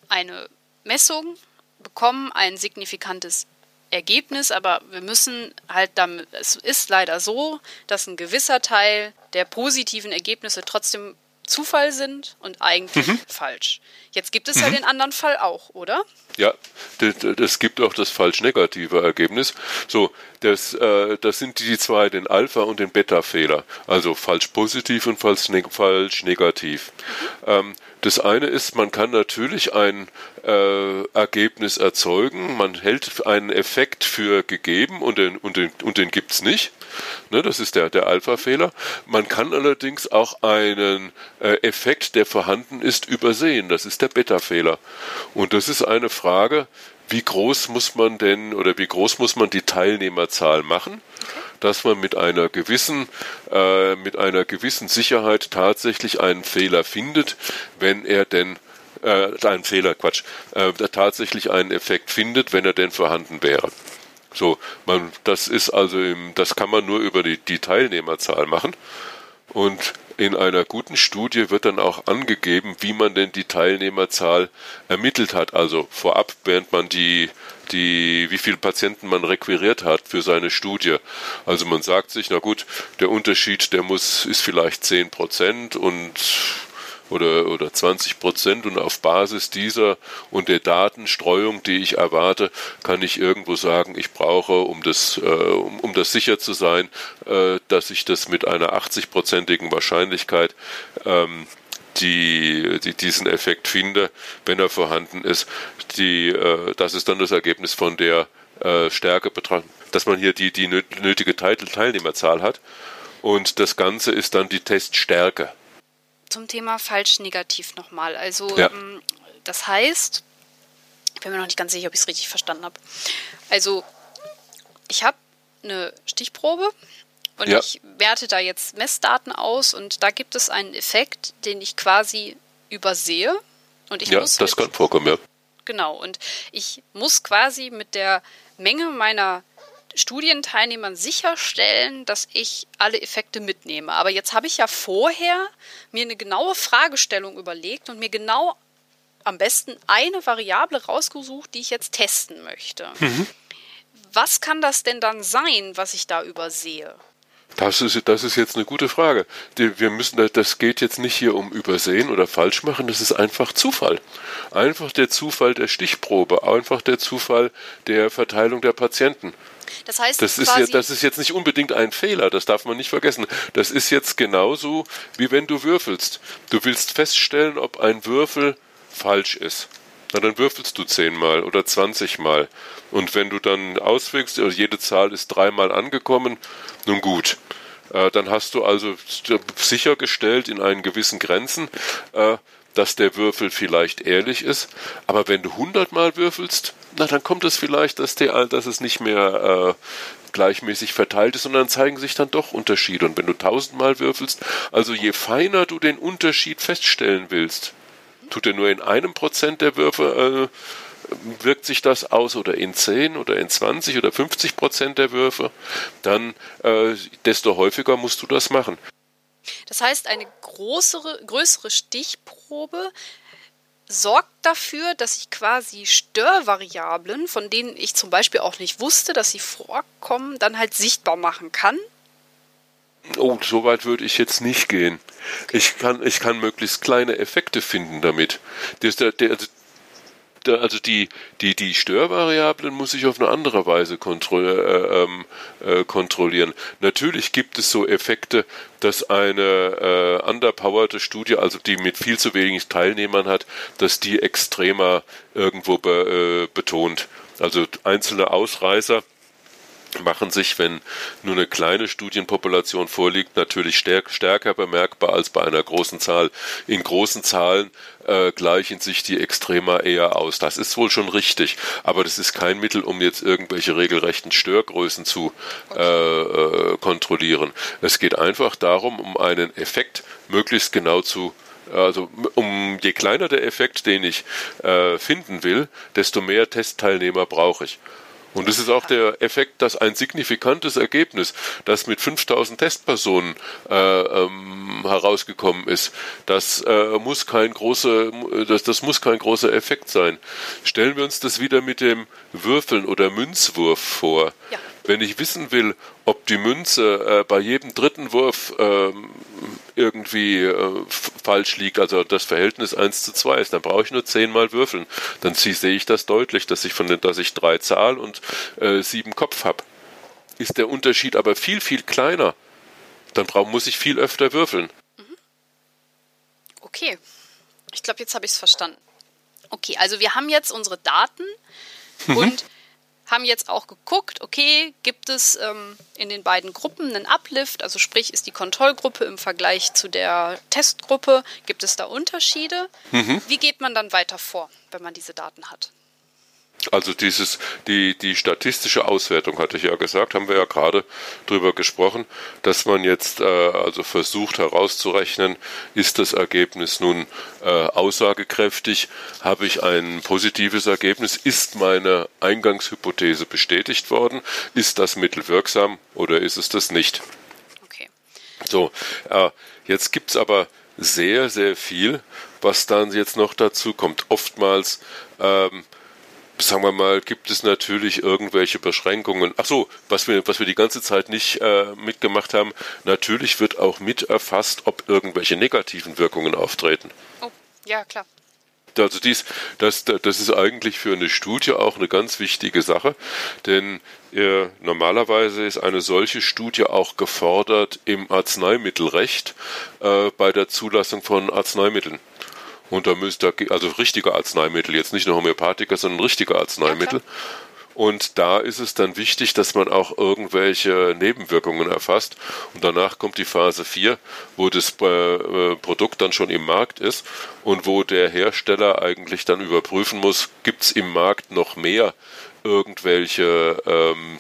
A: eine Messung, bekommen ein signifikantes Ergebnis, aber wir müssen halt damit, es ist leider so, dass ein gewisser Teil der positiven Ergebnisse trotzdem Zufall sind und eigentlich mhm. falsch. Jetzt gibt es mhm. ja den anderen Fall auch, oder?
B: Ja, es gibt auch das falsch-negative Ergebnis. So, das, äh, das sind die zwei, den Alpha- und den Beta-Fehler. Also falsch-positiv und falsch-negativ. Mhm. Ähm, das eine ist, man kann natürlich ein äh, Ergebnis erzeugen, man hält einen Effekt für gegeben und den, und den, und den gibt's nicht. Ne, das ist der, der Alpha-Fehler. Man kann allerdings auch einen äh, Effekt, der vorhanden ist, übersehen. Das ist der Beta-Fehler. Und das ist eine Frage, wie groß muss man denn oder wie groß muss man die Teilnehmerzahl machen? Dass man mit einer gewissen, äh, mit einer gewissen Sicherheit tatsächlich einen Fehler findet, wenn er denn äh, einen Fehler, Quatsch, äh, tatsächlich einen Effekt findet, wenn er denn vorhanden wäre. So, man, das ist also, im, das kann man nur über die, die Teilnehmerzahl machen. Und in einer guten Studie wird dann auch angegeben, wie man denn die Teilnehmerzahl ermittelt hat. Also vorab, während man die, die, wie viele Patienten man requiriert hat für seine Studie. Also man sagt sich, na gut, der Unterschied, der muss, ist vielleicht zehn Prozent und oder, oder 20 Prozent und auf Basis dieser und der Datenstreuung, die ich erwarte, kann ich irgendwo sagen, ich brauche, um das, äh, um, um das sicher zu sein, äh, dass ich das mit einer 80-prozentigen Wahrscheinlichkeit ähm, die, die, diesen Effekt finde, wenn er vorhanden ist. Die, äh, das ist dann das Ergebnis von der äh, Stärke betrachten, dass man hier die, die nötige Teilnehmerzahl hat. Und das Ganze ist dann die Teststärke
A: zum Thema falsch-negativ nochmal. Also ja. ähm, das heißt, ich bin mir noch nicht ganz sicher, ob ich es richtig verstanden habe. Also ich habe eine Stichprobe und ja. ich werte da jetzt Messdaten aus und da gibt es einen Effekt, den ich quasi übersehe. Und ich
B: ja,
A: muss
B: das kann vorkommen, ja.
A: Genau, und ich muss quasi mit der Menge meiner Studienteilnehmern sicherstellen, dass ich alle Effekte mitnehme. Aber jetzt habe ich ja vorher mir eine genaue Fragestellung überlegt und mir genau am besten eine Variable rausgesucht, die ich jetzt testen möchte. Mhm. Was kann das denn dann sein, was ich da übersehe?
B: Das ist, das ist jetzt eine gute Frage. Wir müssen, das geht jetzt nicht hier um Übersehen oder Falschmachen, das ist einfach Zufall. Einfach der Zufall der Stichprobe, einfach der Zufall der Verteilung der Patienten.
A: Das heißt,
B: das ist, ja, das ist jetzt nicht unbedingt ein Fehler, das darf man nicht vergessen. Das ist jetzt genauso, wie wenn du würfelst. Du willst feststellen, ob ein Würfel falsch ist. Na, dann würfelst du zehnmal oder zwanzigmal. Und wenn du dann auswächst, also jede Zahl ist dreimal angekommen, nun gut. Äh, dann hast du also sichergestellt in einen gewissen Grenzen, äh, dass der Würfel vielleicht ehrlich ist. Aber wenn du hundertmal würfelst, na, dann kommt es vielleicht, dass, der, dass es nicht mehr äh, gleichmäßig verteilt ist, sondern zeigen sich dann doch Unterschiede. Und wenn du tausendmal würfelst, also je feiner du den Unterschied feststellen willst, tut er nur in einem Prozent der Würfe, äh, wirkt sich das aus oder in 10 oder in 20 oder 50 Prozent der Würfe, dann äh, desto häufiger musst du das machen.
A: Das heißt, eine größere, größere Stichprobe sorgt dafür, dass ich quasi Störvariablen, von denen ich zum Beispiel auch nicht wusste, dass sie vorkommen, dann halt sichtbar machen kann.
B: Oh, so weit würde ich jetzt nicht gehen. Ich kann, ich kann möglichst kleine Effekte finden damit. Der, der, also also die, die, die Störvariablen muss ich auf eine andere Weise kontro äh, ähm, äh, kontrollieren. Natürlich gibt es so Effekte, dass eine äh, underpowerte Studie, also die mit viel zu wenig Teilnehmern hat, dass die extremer irgendwo be, äh, betont. Also einzelne Ausreißer machen sich, wenn nur eine kleine Studienpopulation vorliegt, natürlich stärker bemerkbar als bei einer großen Zahl. In großen Zahlen äh, gleichen sich die Extrema eher aus. Das ist wohl schon richtig, aber das ist kein Mittel, um jetzt irgendwelche regelrechten Störgrößen zu äh, äh, kontrollieren. Es geht einfach darum, um einen Effekt möglichst genau zu also um je kleiner der Effekt, den ich äh, finden will, desto mehr Testteilnehmer brauche ich. Und es ist auch der Effekt, dass ein signifikantes Ergebnis, das mit 5000 Testpersonen äh, ähm, herausgekommen ist, das äh, muss kein großer, das, das muss kein großer Effekt sein. Stellen wir uns das wieder mit dem Würfeln oder Münzwurf vor. Ja. Wenn ich wissen will, ob die Münze äh, bei jedem dritten Wurf ähm, irgendwie äh, falsch liegt, also das Verhältnis 1 zu 2 ist, dann brauche ich nur zehnmal würfeln. Dann sehe ich das deutlich, dass ich von den, dass ich drei Zahl und äh, sieben Kopf habe. Ist der Unterschied aber viel, viel kleiner, dann brauch, muss ich viel öfter würfeln. Mhm.
A: Okay. Ich glaube, jetzt habe ich es verstanden. Okay, also wir haben jetzt unsere Daten mhm. *laughs* und haben jetzt auch geguckt, okay, gibt es ähm, in den beiden Gruppen einen Uplift, also sprich ist die Kontrollgruppe im Vergleich zu der Testgruppe, gibt es da Unterschiede? Mhm. Wie geht man dann weiter vor, wenn man diese Daten hat?
B: Also dieses, die, die statistische Auswertung hatte ich ja gesagt, haben wir ja gerade drüber gesprochen, dass man jetzt äh, also versucht herauszurechnen, ist das Ergebnis nun äh, aussagekräftig, habe ich ein positives Ergebnis, ist meine Eingangshypothese bestätigt worden, ist das Mittel wirksam oder ist es das nicht? Okay. So, äh, jetzt gibt's aber sehr, sehr viel, was dann jetzt noch dazu kommt. Oftmals ähm, sagen wir mal, gibt es natürlich irgendwelche Beschränkungen. Ach so, was wir, was wir die ganze Zeit nicht äh, mitgemacht haben, natürlich wird auch mit erfasst, ob irgendwelche negativen Wirkungen auftreten.
A: Oh, ja, klar.
B: Also dies, das, das ist eigentlich für eine Studie auch eine ganz wichtige Sache, denn äh, normalerweise ist eine solche Studie auch gefordert im Arzneimittelrecht äh, bei der Zulassung von Arzneimitteln. Und da müsste, also richtige Arzneimittel, jetzt nicht nur Homöopathika, sondern richtige Arzneimittel. Ja, und da ist es dann wichtig, dass man auch irgendwelche Nebenwirkungen erfasst. Und danach kommt die Phase 4, wo das äh, Produkt dann schon im Markt ist und wo der Hersteller eigentlich dann überprüfen muss, gibt es im Markt noch mehr irgendwelche ähm,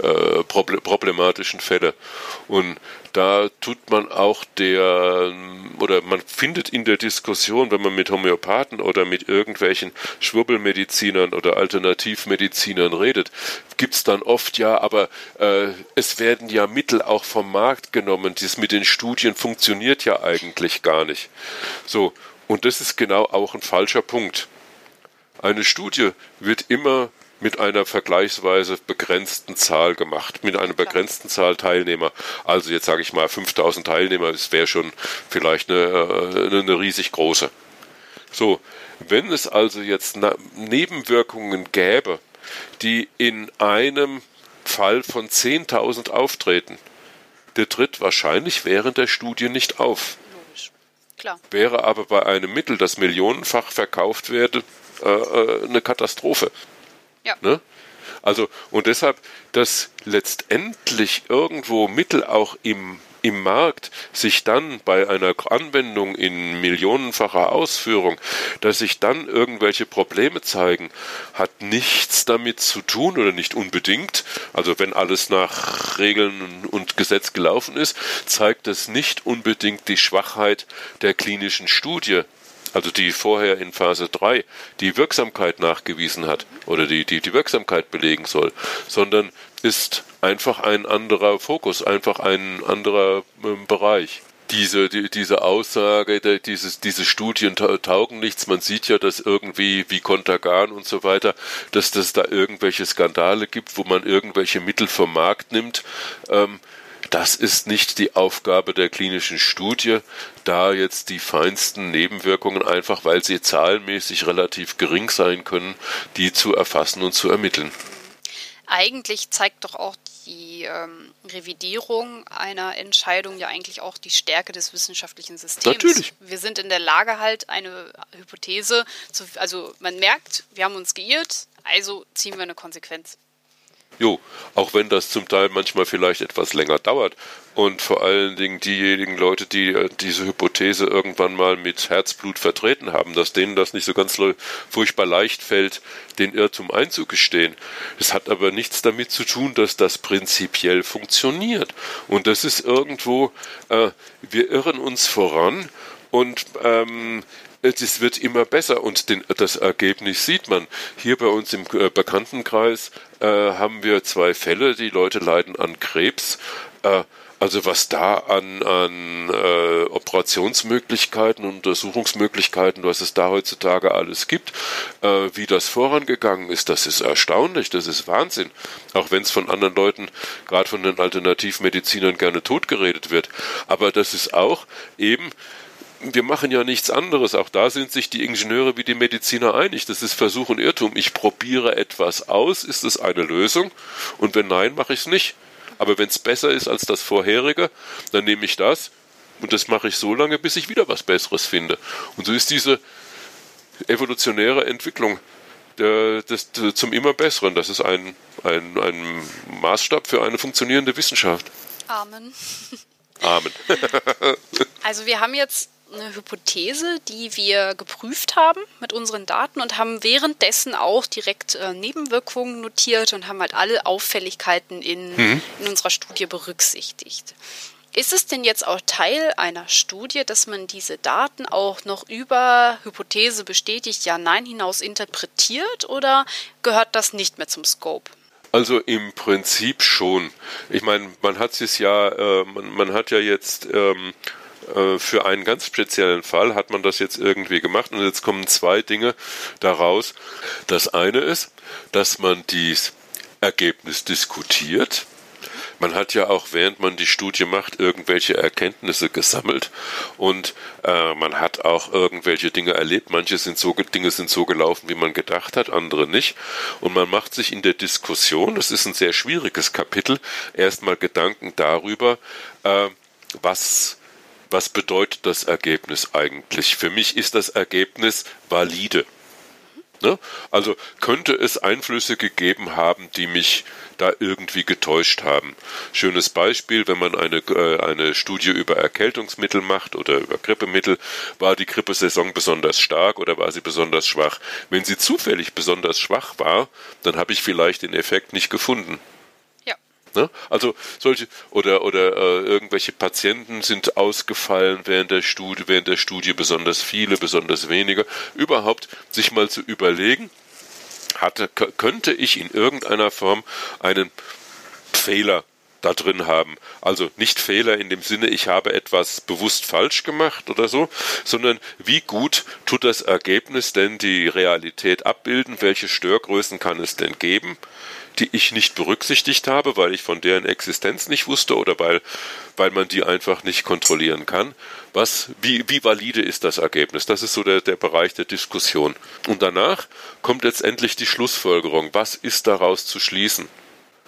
B: äh, problematischen Fälle. Und da tut man auch der, oder man findet in der Diskussion, wenn man mit Homöopathen oder mit irgendwelchen Schwurbelmedizinern oder Alternativmedizinern redet, gibt es dann oft ja, aber äh, es werden ja Mittel auch vom Markt genommen. Das mit den Studien funktioniert ja eigentlich gar nicht. So, und das ist genau auch ein falscher Punkt. Eine Studie wird immer mit einer vergleichsweise begrenzten Zahl gemacht, mit einer begrenzten Zahl Teilnehmer. Also jetzt sage ich mal 5000 Teilnehmer, das wäre schon vielleicht eine, äh, eine riesig große. So, wenn es also jetzt Nebenwirkungen gäbe, die in einem Fall von 10.000 auftreten, der tritt wahrscheinlich während der Studie nicht auf. Logisch. Klar. Wäre aber bei einem Mittel, das millionenfach verkauft werde, äh, äh eine Katastrophe. Ja. Ne? Also, und deshalb, dass letztendlich irgendwo Mittel auch im, im Markt sich dann bei einer Anwendung in millionenfacher Ausführung, dass sich dann irgendwelche Probleme zeigen, hat nichts damit zu tun oder nicht unbedingt. Also wenn alles nach Regeln und Gesetz gelaufen ist, zeigt das nicht unbedingt die Schwachheit der klinischen Studie also die vorher in Phase 3 die Wirksamkeit nachgewiesen hat oder die, die, die Wirksamkeit belegen soll, sondern ist einfach ein anderer Fokus, einfach ein anderer äh, Bereich diese, die, diese Aussage, die, dieses, diese Studien taugen nichts. Man sieht ja, dass irgendwie wie Kontergan und so weiter, dass das da irgendwelche Skandale gibt, wo man irgendwelche Mittel vom Markt nimmt. Ähm, das ist nicht die Aufgabe der klinischen Studie, da jetzt die feinsten Nebenwirkungen einfach, weil sie zahlenmäßig relativ gering sein können, die zu erfassen und zu ermitteln.
A: Eigentlich zeigt doch auch die ähm, Revidierung einer Entscheidung ja eigentlich auch die Stärke des wissenschaftlichen Systems.
B: Natürlich.
A: Wir sind in der Lage, halt eine Hypothese zu, also man merkt, wir haben uns geirrt, also ziehen wir eine Konsequenz.
B: Jo, auch wenn das zum Teil manchmal vielleicht etwas länger dauert und vor allen Dingen diejenigen Leute, die äh, diese Hypothese irgendwann mal mit Herzblut vertreten haben, dass denen das nicht so ganz furchtbar leicht fällt, den Irrtum einzugestehen. Es hat aber nichts damit zu tun, dass das prinzipiell funktioniert. Und das ist irgendwo, äh, wir irren uns voran und ähm, es wird immer besser und den, das Ergebnis sieht man. Hier bei uns im äh, Bekanntenkreis äh, haben wir zwei Fälle, die Leute leiden an Krebs. Äh, also was da an, an äh, Operationsmöglichkeiten und Untersuchungsmöglichkeiten, was es da heutzutage alles gibt, äh, wie das vorangegangen ist, das ist erstaunlich, das ist Wahnsinn. Auch wenn es von anderen Leuten, gerade von den Alternativmedizinern, gerne totgeredet wird. Aber das ist auch eben wir machen ja nichts anderes. Auch da sind sich die Ingenieure wie die Mediziner einig. Das ist Versuch und Irrtum. Ich probiere etwas aus. Ist es eine Lösung? Und wenn nein, mache ich es nicht. Aber wenn es besser ist als das vorherige, dann nehme ich das. Und das mache ich so lange, bis ich wieder was Besseres finde. Und so ist diese evolutionäre Entwicklung der, des, zum immer Besseren. Das ist ein, ein, ein Maßstab für eine funktionierende Wissenschaft.
A: Amen.
B: Amen. *laughs*
A: also wir haben jetzt eine Hypothese, die wir geprüft haben mit unseren Daten und haben währenddessen auch direkt äh, Nebenwirkungen notiert und haben halt alle Auffälligkeiten in, mhm. in unserer Studie berücksichtigt. Ist es denn jetzt auch Teil einer Studie, dass man diese Daten auch noch über Hypothese bestätigt, ja, nein hinaus interpretiert oder gehört das nicht mehr zum Scope?
B: Also im Prinzip schon. Ich meine, man hat es ja, äh, man, man, hat ja jetzt ähm, äh, für einen ganz speziellen Fall hat man das jetzt irgendwie gemacht und jetzt kommen zwei Dinge daraus. Das eine ist, dass man dies Ergebnis diskutiert man hat ja auch, während man die Studie macht, irgendwelche Erkenntnisse gesammelt und äh, man hat auch irgendwelche Dinge erlebt. Manche sind so, Dinge sind so gelaufen, wie man gedacht hat, andere nicht. Und man macht sich in der Diskussion, das ist ein sehr schwieriges Kapitel, erstmal Gedanken darüber, äh, was was bedeutet das Ergebnis eigentlich? Für mich ist das Ergebnis valide. Ne? Also könnte es Einflüsse gegeben haben, die mich da irgendwie getäuscht haben. Schönes Beispiel, wenn man eine, äh, eine Studie über Erkältungsmittel macht oder über Grippemittel, war die Grippesaison besonders stark oder war sie besonders schwach? Wenn sie zufällig besonders schwach war, dann habe ich vielleicht den Effekt nicht gefunden. Ne? Also solche oder oder äh, irgendwelche Patienten sind ausgefallen während der Studie, während der Studie besonders viele, besonders wenige. Überhaupt sich mal zu überlegen, hatte, könnte ich in irgendeiner Form einen Fehler da drin haben. Also nicht Fehler in dem Sinne, ich habe etwas bewusst falsch gemacht oder so, sondern wie gut tut das Ergebnis denn die Realität abbilden? Welche Störgrößen kann es denn geben? Die ich nicht berücksichtigt habe, weil ich von deren Existenz nicht wusste oder weil, weil man die einfach nicht kontrollieren kann. Was, wie, wie valide ist das Ergebnis? Das ist so der, der Bereich der Diskussion. Und danach kommt letztendlich die Schlussfolgerung. Was ist daraus zu schließen?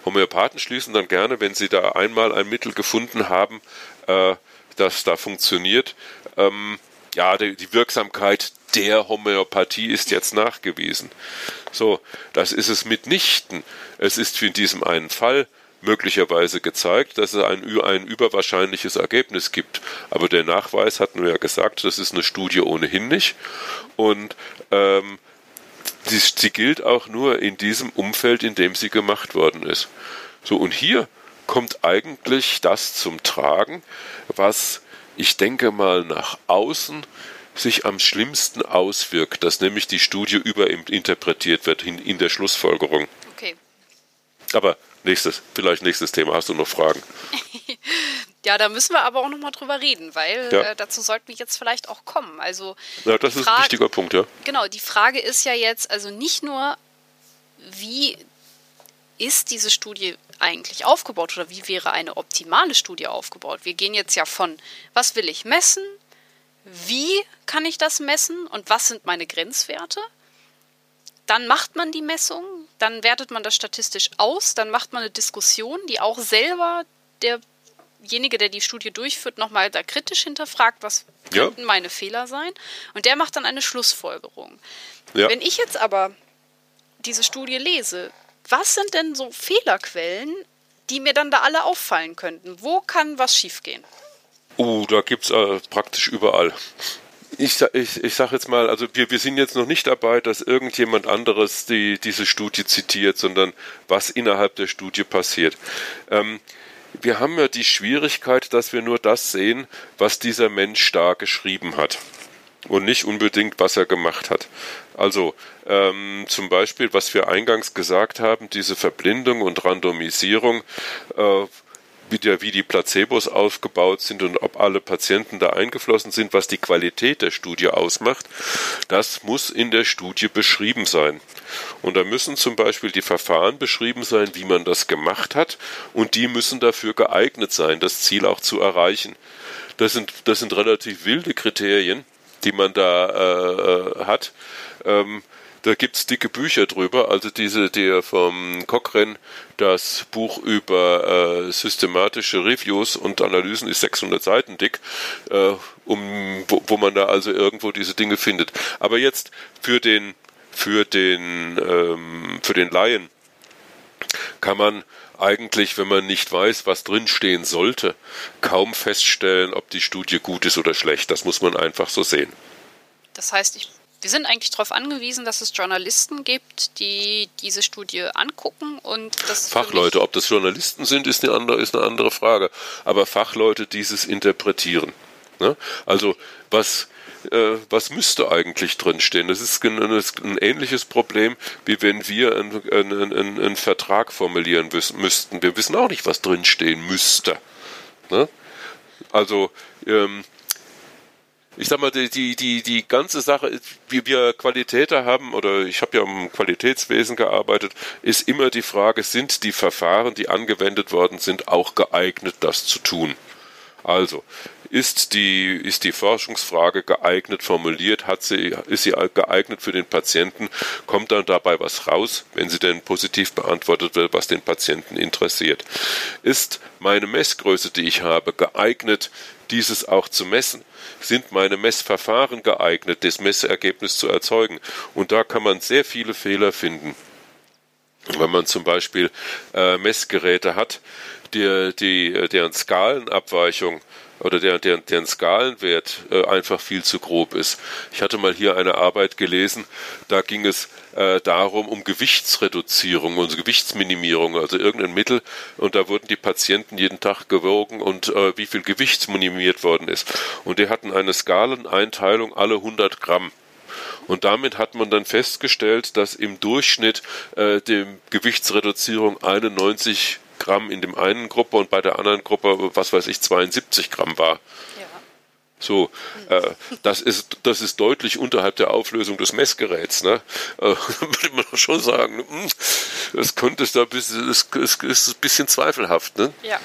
B: Homöopathen schließen dann gerne, wenn sie da einmal ein Mittel gefunden haben, äh, das da funktioniert, ähm, ja, die, die Wirksamkeit der Homöopathie ist jetzt nachgewiesen. So, das ist es mitnichten. Es ist in diesem einen Fall möglicherweise gezeigt, dass es ein, ein überwahrscheinliches Ergebnis gibt. Aber der Nachweis hatten wir ja gesagt, das ist eine Studie ohnehin nicht. Und ähm, sie, sie gilt auch nur in diesem Umfeld, in dem sie gemacht worden ist. So, und hier kommt eigentlich das zum Tragen, was ich denke mal nach außen sich am schlimmsten auswirkt, dass nämlich die Studie überinterpretiert wird in, in der Schlussfolgerung.
A: Okay.
B: Aber nächstes, vielleicht nächstes Thema. Hast du noch Fragen? *laughs*
A: ja, da müssen wir aber auch nochmal drüber reden, weil ja. äh, dazu sollten wir jetzt vielleicht auch kommen. Also
B: ja, das ist Frage, ein wichtiger Punkt, ja.
A: Genau, die Frage ist ja jetzt also nicht nur, wie ist diese Studie eigentlich aufgebaut oder wie wäre eine optimale Studie aufgebaut? Wir gehen jetzt ja von, was will ich messen, wie kann ich das messen und was sind meine Grenzwerte? Dann macht man die Messung, dann wertet man das statistisch aus, dann macht man eine Diskussion, die auch selber derjenige, der die Studie durchführt, nochmal da kritisch hinterfragt, was ja. könnten meine Fehler sein. Und der macht dann eine Schlussfolgerung. Ja. Wenn ich jetzt aber diese Studie lese, was sind denn so Fehlerquellen, die mir dann da alle auffallen könnten? Wo kann was schiefgehen?
B: Oh, da gibt's äh, praktisch überall. Ich, ich, ich sage jetzt mal, also wir, wir sind jetzt noch nicht dabei, dass irgendjemand anderes die, diese Studie zitiert, sondern was innerhalb der Studie passiert. Ähm, wir haben ja die Schwierigkeit, dass wir nur das sehen, was dieser Mensch da geschrieben hat und nicht unbedingt, was er gemacht hat. Also ähm, zum Beispiel, was wir eingangs gesagt haben, diese Verblindung und Randomisierung äh, wie, der, wie die Placebos aufgebaut sind und ob alle Patienten da eingeflossen sind, was die Qualität der Studie ausmacht, das muss in der Studie beschrieben sein. Und da müssen zum Beispiel die Verfahren beschrieben sein, wie man das gemacht hat, und die müssen dafür geeignet sein, das Ziel auch zu erreichen. Das sind, das sind relativ wilde Kriterien, die man da äh, äh hat. Ähm, da gibt's dicke Bücher drüber. Also diese, der vom Cochrane, das Buch über äh, systematische Reviews und Analysen ist 600 Seiten dick, äh, um, wo, wo man da also irgendwo diese Dinge findet. Aber jetzt für den, für den, ähm, für den Laien kann man eigentlich, wenn man nicht weiß, was drinstehen sollte, kaum feststellen, ob die Studie gut ist oder schlecht. Das muss man einfach so sehen.
A: Das heißt, ich, wir sind eigentlich darauf angewiesen, dass es Journalisten gibt, die diese Studie angucken und das.
B: Fachleute, ob das Journalisten sind, ist eine andere, ist eine andere Frage. Aber Fachleute dieses interpretieren. Ne? Also was äh, was müsste eigentlich drinstehen? Das ist ein, ein, ähnliches Problem, wie wenn wir einen, einen, einen Vertrag formulieren müssten. Wir wissen auch nicht, was drinstehen müsste. Ne? Also ähm, ich sag mal, die, die, die, die ganze Sache, wie wir Qualität haben, oder ich habe ja im Qualitätswesen gearbeitet, ist immer die Frage, sind die Verfahren, die angewendet worden sind, auch geeignet, das zu tun? Also, ist die, ist die Forschungsfrage geeignet formuliert? Hat sie, ist sie geeignet für den Patienten? Kommt dann dabei was raus, wenn sie denn positiv beantwortet wird, was den Patienten interessiert? Ist meine Messgröße, die ich habe, geeignet, dieses auch zu messen? Sind meine Messverfahren geeignet, das Messergebnis zu erzeugen? Und da kann man sehr viele Fehler finden. Wenn man zum Beispiel äh, Messgeräte hat, die, die, deren Skalenabweichung oder deren, deren, deren Skalenwert äh, einfach viel zu grob ist. Ich hatte mal hier eine Arbeit gelesen, da ging es äh, darum, um Gewichtsreduzierung und Gewichtsminimierung, also irgendein Mittel, und da wurden die Patienten jeden Tag gewogen und äh, wie viel Gewicht minimiert worden ist. Und die hatten eine Skaleneinteilung alle 100 Gramm. Und damit hat man dann festgestellt, dass im Durchschnitt äh, die Gewichtsreduzierung 91 Gramm in dem einen Gruppe und bei der anderen Gruppe, was weiß ich, 72 Gramm war. Ja. So, äh, das ist das ist deutlich unterhalb der Auflösung des Messgeräts. Ne? Äh, *laughs* würde man schon sagen, hm, das könnte es da bisschen, ist, ist ein bisschen zweifelhaft. Ne?
A: Ja.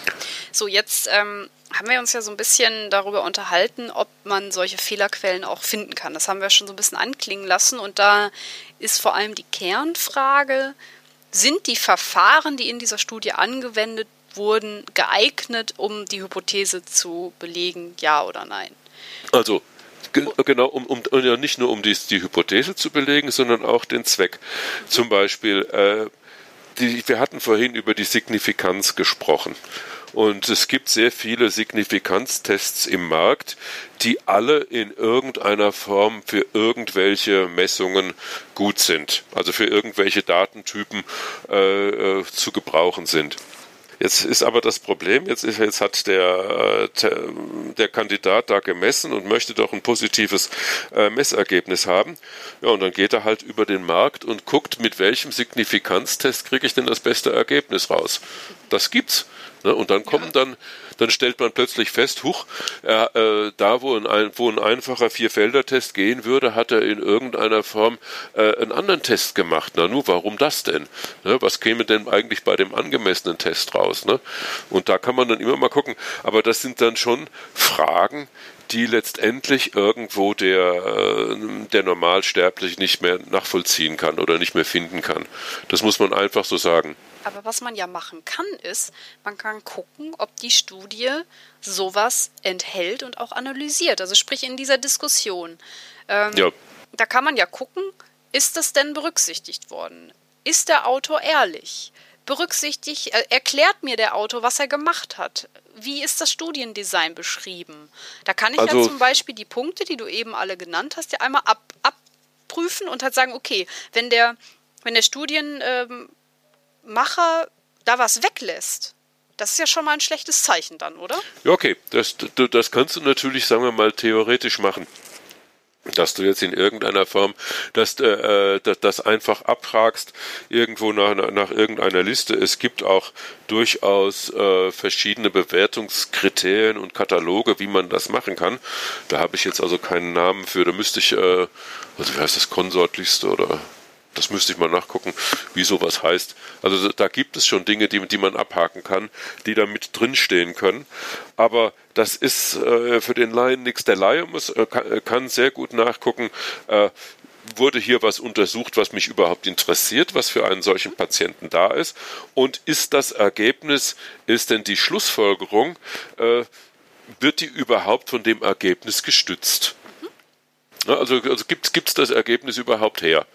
A: So jetzt ähm, haben wir uns ja so ein bisschen darüber unterhalten, ob man solche Fehlerquellen auch finden kann. Das haben wir schon so ein bisschen anklingen lassen und da ist vor allem die Kernfrage, sind die Verfahren, die in dieser Studie angewendet wurden, geeignet, um die Hypothese zu belegen, ja oder nein?
B: Also genau, um, um, ja, nicht nur um die, die Hypothese zu belegen, sondern auch den Zweck. Zum Beispiel, äh, die, wir hatten vorhin über die Signifikanz gesprochen. Und es gibt sehr viele Signifikanztests im Markt, die alle in irgendeiner Form für irgendwelche Messungen gut sind, also für irgendwelche Datentypen äh, äh zu gebrauchen sind. Jetzt ist aber das Problem, jetzt, ist, jetzt hat der, äh, der Kandidat da gemessen und möchte doch ein positives äh, Messergebnis haben. Ja, und dann geht er halt über den Markt und guckt, mit welchem Signifikanztest kriege ich denn das beste Ergebnis raus. Das gibt's. Ne? Und dann kommen dann, dann stellt man plötzlich fest, huch, er, äh, da wo ein, wo ein einfacher Vierfelder-Test gehen würde, hat er in irgendeiner Form äh, einen anderen Test gemacht. Na nu, warum das denn? Ne? Was käme denn eigentlich bei dem angemessenen Test raus? Ne? Und da kann man dann immer mal gucken. Aber das sind dann schon Fragen, die letztendlich irgendwo der, äh, der Normalsterbliche nicht mehr nachvollziehen kann oder nicht mehr finden kann. Das muss man einfach so sagen.
A: Aber was man ja machen kann, ist, man kann gucken, ob die Studie sowas enthält und auch analysiert. Also sprich in dieser Diskussion. Ähm, ja. Da kann man ja gucken, ist das denn berücksichtigt worden? Ist der Autor ehrlich? Berücksichtigt, äh, erklärt mir der Autor, was er gemacht hat. Wie ist das Studiendesign beschrieben? Da kann ich also, ja zum Beispiel die Punkte, die du eben alle genannt hast, ja einmal ab, abprüfen und halt sagen, okay, wenn der, wenn der Studien, ähm, Macher da was weglässt, das ist ja schon mal ein schlechtes Zeichen dann, oder?
B: Ja, okay. Das, das kannst du natürlich, sagen wir mal, theoretisch machen. Dass du jetzt in irgendeiner Form dass, äh, das, das einfach abfragst, irgendwo nach, nach irgendeiner Liste. Es gibt auch durchaus äh, verschiedene Bewertungskriterien und Kataloge, wie man das machen kann. Da habe ich jetzt also keinen Namen für. Da müsste ich, äh, also wie heißt das, Konsortliste oder das müsste ich mal nachgucken, wie sowas heißt. Also da gibt es schon Dinge, die, die man abhaken kann, die da mit drinstehen können. Aber das ist äh, für den Laien nichts. Der Laie muss, äh, kann, kann, sehr gut nachgucken, äh, wurde hier was untersucht, was mich überhaupt interessiert, was für einen solchen Patienten da ist? Und ist das Ergebnis, ist denn die Schlussfolgerung, äh, wird die überhaupt von dem Ergebnis gestützt? Mhm. Also, also gibt es das Ergebnis überhaupt her?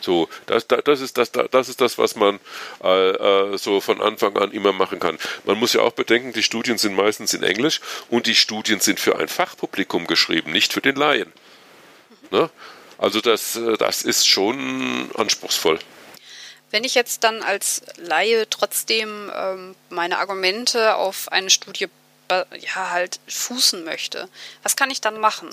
B: So, das, das, ist, das, das ist das, was man äh, äh, so von Anfang an immer machen kann. Man muss ja auch bedenken, die Studien sind meistens in Englisch und die Studien sind für ein Fachpublikum geschrieben, nicht für den Laien. Ne? Also das, äh, das ist schon anspruchsvoll.
A: Wenn ich jetzt dann als Laie trotzdem ähm, meine Argumente auf eine Studie ja, halt fußen möchte, was kann ich dann machen?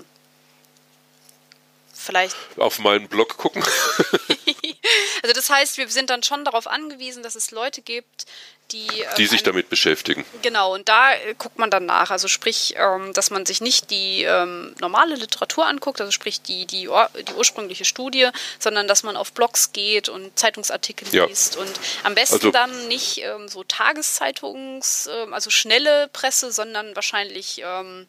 A: Vielleicht.
B: Auf meinen Blog gucken. *laughs*
A: also das heißt, wir sind dann schon darauf angewiesen, dass es Leute gibt, die,
B: die ähm, sich damit beschäftigen.
A: Genau, und da äh, guckt man dann nach. Also sprich, ähm, dass man sich nicht die ähm, normale Literatur anguckt, also sprich die, die, die ursprüngliche Studie, sondern dass man auf Blogs geht und Zeitungsartikel ja. liest. Und am besten also, dann nicht ähm, so Tageszeitungs-, ähm, also schnelle Presse, sondern wahrscheinlich ähm,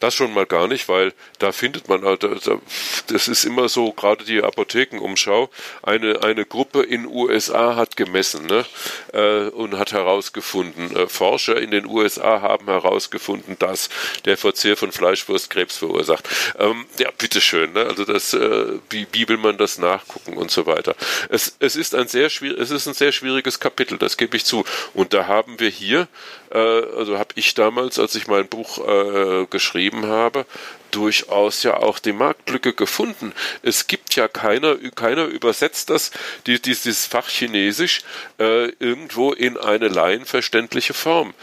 B: das schon mal gar nicht, weil da findet man, halt, das ist immer so, gerade die Apothekenumschau, eine, eine Gruppe in USA hat gemessen ne, äh, und hat herausgefunden, äh, Forscher in den USA haben herausgefunden, dass der Verzehr von Fleischwurst Krebs verursacht. Ähm, ja, bitteschön, ne, also das, äh, wie, wie will man das nachgucken und so weiter. Es, es, ist ein sehr schwierig, es ist ein sehr schwieriges Kapitel, das gebe ich zu. Und da haben wir hier äh, also habe ich damals, als ich mein Buch äh, geschrieben habe, durchaus ja auch die Marktlücke gefunden. Es gibt ja keiner, keiner übersetzt das, die, dieses Fach Chinesisch äh, irgendwo in eine laienverständliche Form.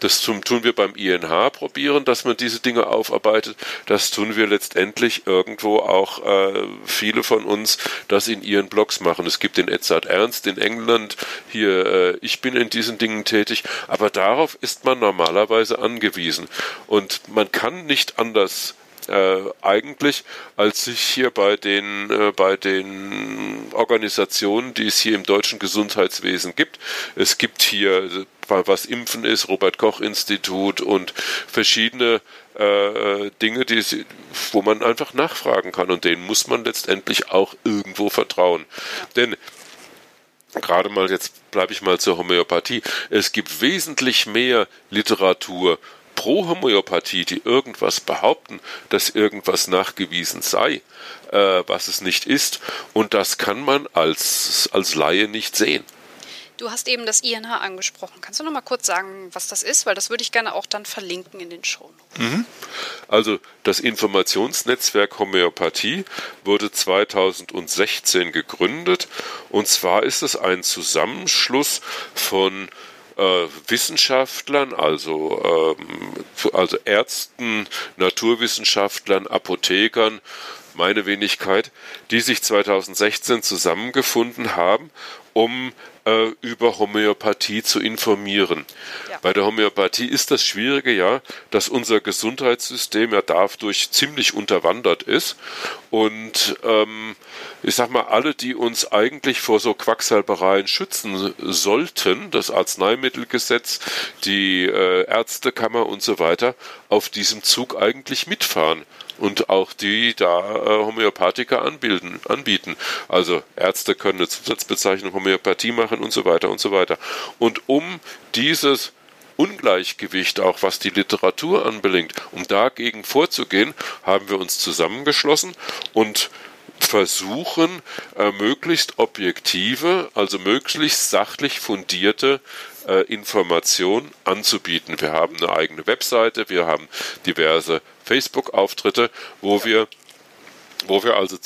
B: Das tun wir beim INH probieren, dass man diese Dinge aufarbeitet. Das tun wir letztendlich irgendwo auch äh, viele von uns, das in ihren Blogs machen. Es gibt den Edzard Ernst in England, hier, äh, ich bin in diesen Dingen tätig, aber darauf ist man normalerweise angewiesen. Und man kann nicht anders äh, eigentlich, als sich hier bei den, äh, bei den Organisationen, die es hier im deutschen Gesundheitswesen gibt, es gibt hier, was Impfen ist, Robert Koch Institut und verschiedene äh, Dinge, die, wo man einfach nachfragen kann und denen muss man letztendlich auch irgendwo vertrauen. Denn gerade mal jetzt bleibe ich mal zur Homöopathie. Es gibt wesentlich mehr Literatur pro Homöopathie, die irgendwas behaupten, dass irgendwas nachgewiesen sei, äh, was es nicht ist. Und das kann man als, als Laie nicht sehen.
A: Du hast eben das INH angesprochen. Kannst du noch mal kurz sagen, was das ist? Weil das würde ich gerne auch dann verlinken in den Show.
B: Mhm. Also das Informationsnetzwerk Homöopathie wurde 2016 gegründet. Und zwar ist es ein Zusammenschluss von äh, Wissenschaftlern, also, ähm, also Ärzten, Naturwissenschaftlern, Apothekern, meine Wenigkeit, die sich 2016 zusammengefunden haben, um äh, über Homöopathie zu informieren. Ja. Bei der Homöopathie ist das Schwierige ja, dass unser Gesundheitssystem ja dadurch ziemlich unterwandert ist und ähm, ich sag mal, alle, die uns eigentlich vor so Quacksalbereien schützen sollten, das Arzneimittelgesetz, die äh, Ärztekammer und so weiter, auf diesem Zug eigentlich mitfahren und auch die da äh, Homöopathika anbilden, anbieten. Also Ärzte können eine Zusatzbezeichnung Homöopathie machen und so weiter und so weiter. Und um dieses Ungleichgewicht, auch was die Literatur anbelangt, um dagegen vorzugehen, haben wir uns zusammengeschlossen und versuchen, äh, möglichst objektive, also möglichst sachlich fundierte äh, Informationen anzubieten. Wir haben eine eigene Webseite, wir haben diverse Facebook-Auftritte, wo wir wo wir also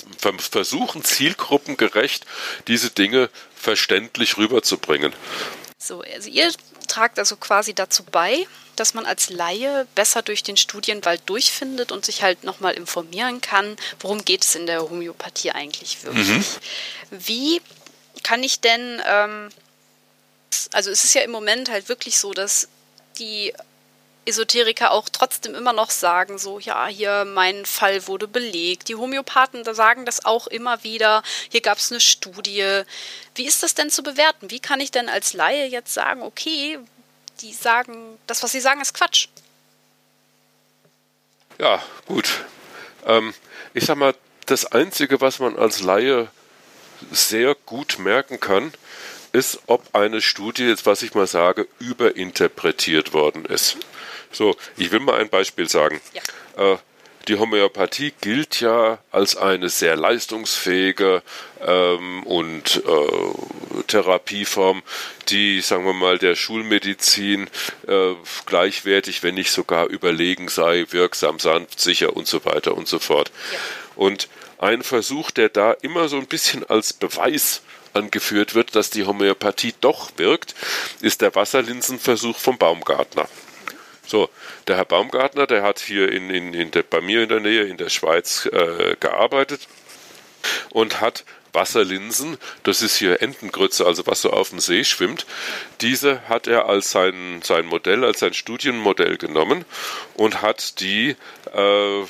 B: versuchen, zielgruppengerecht diese Dinge verständlich rüberzubringen.
A: So, also ihr tragt also quasi dazu bei, dass man als Laie besser durch den Studienwald durchfindet und sich halt nochmal informieren kann, worum geht es in der Homöopathie eigentlich wirklich. Mhm. Wie kann ich denn, ähm, also es ist ja im Moment halt wirklich so, dass die Esoteriker auch trotzdem immer noch sagen, so, ja, hier mein Fall wurde belegt. Die Homöopathen da sagen das auch immer wieder. Hier gab es eine Studie. Wie ist das denn zu bewerten? Wie kann ich denn als Laie jetzt sagen, okay, die sagen, das, was sie sagen, ist Quatsch?
B: Ja, gut. Ähm, ich sag mal, das Einzige, was man als Laie sehr gut merken kann, ist, ob eine Studie, jetzt was ich mal sage, überinterpretiert worden ist. So, ich will mal ein Beispiel sagen. Ja. Äh, die Homöopathie gilt ja als eine sehr leistungsfähige ähm, und äh, Therapieform, die, sagen wir mal, der Schulmedizin äh, gleichwertig, wenn nicht sogar überlegen sei, wirksam, sanft, sicher und so weiter und so fort. Ja. Und ein Versuch, der da immer so ein bisschen als Beweis angeführt wird, dass die Homöopathie doch wirkt, ist der Wasserlinsenversuch vom Baumgartner. So, der Herr Baumgartner, der hat hier in, in, in der, bei mir in der Nähe in der Schweiz äh, gearbeitet und hat Wasserlinsen, das ist hier Entengrütze, also was so auf dem See schwimmt, diese hat er als sein, sein Modell, als sein Studienmodell genommen und hat die äh,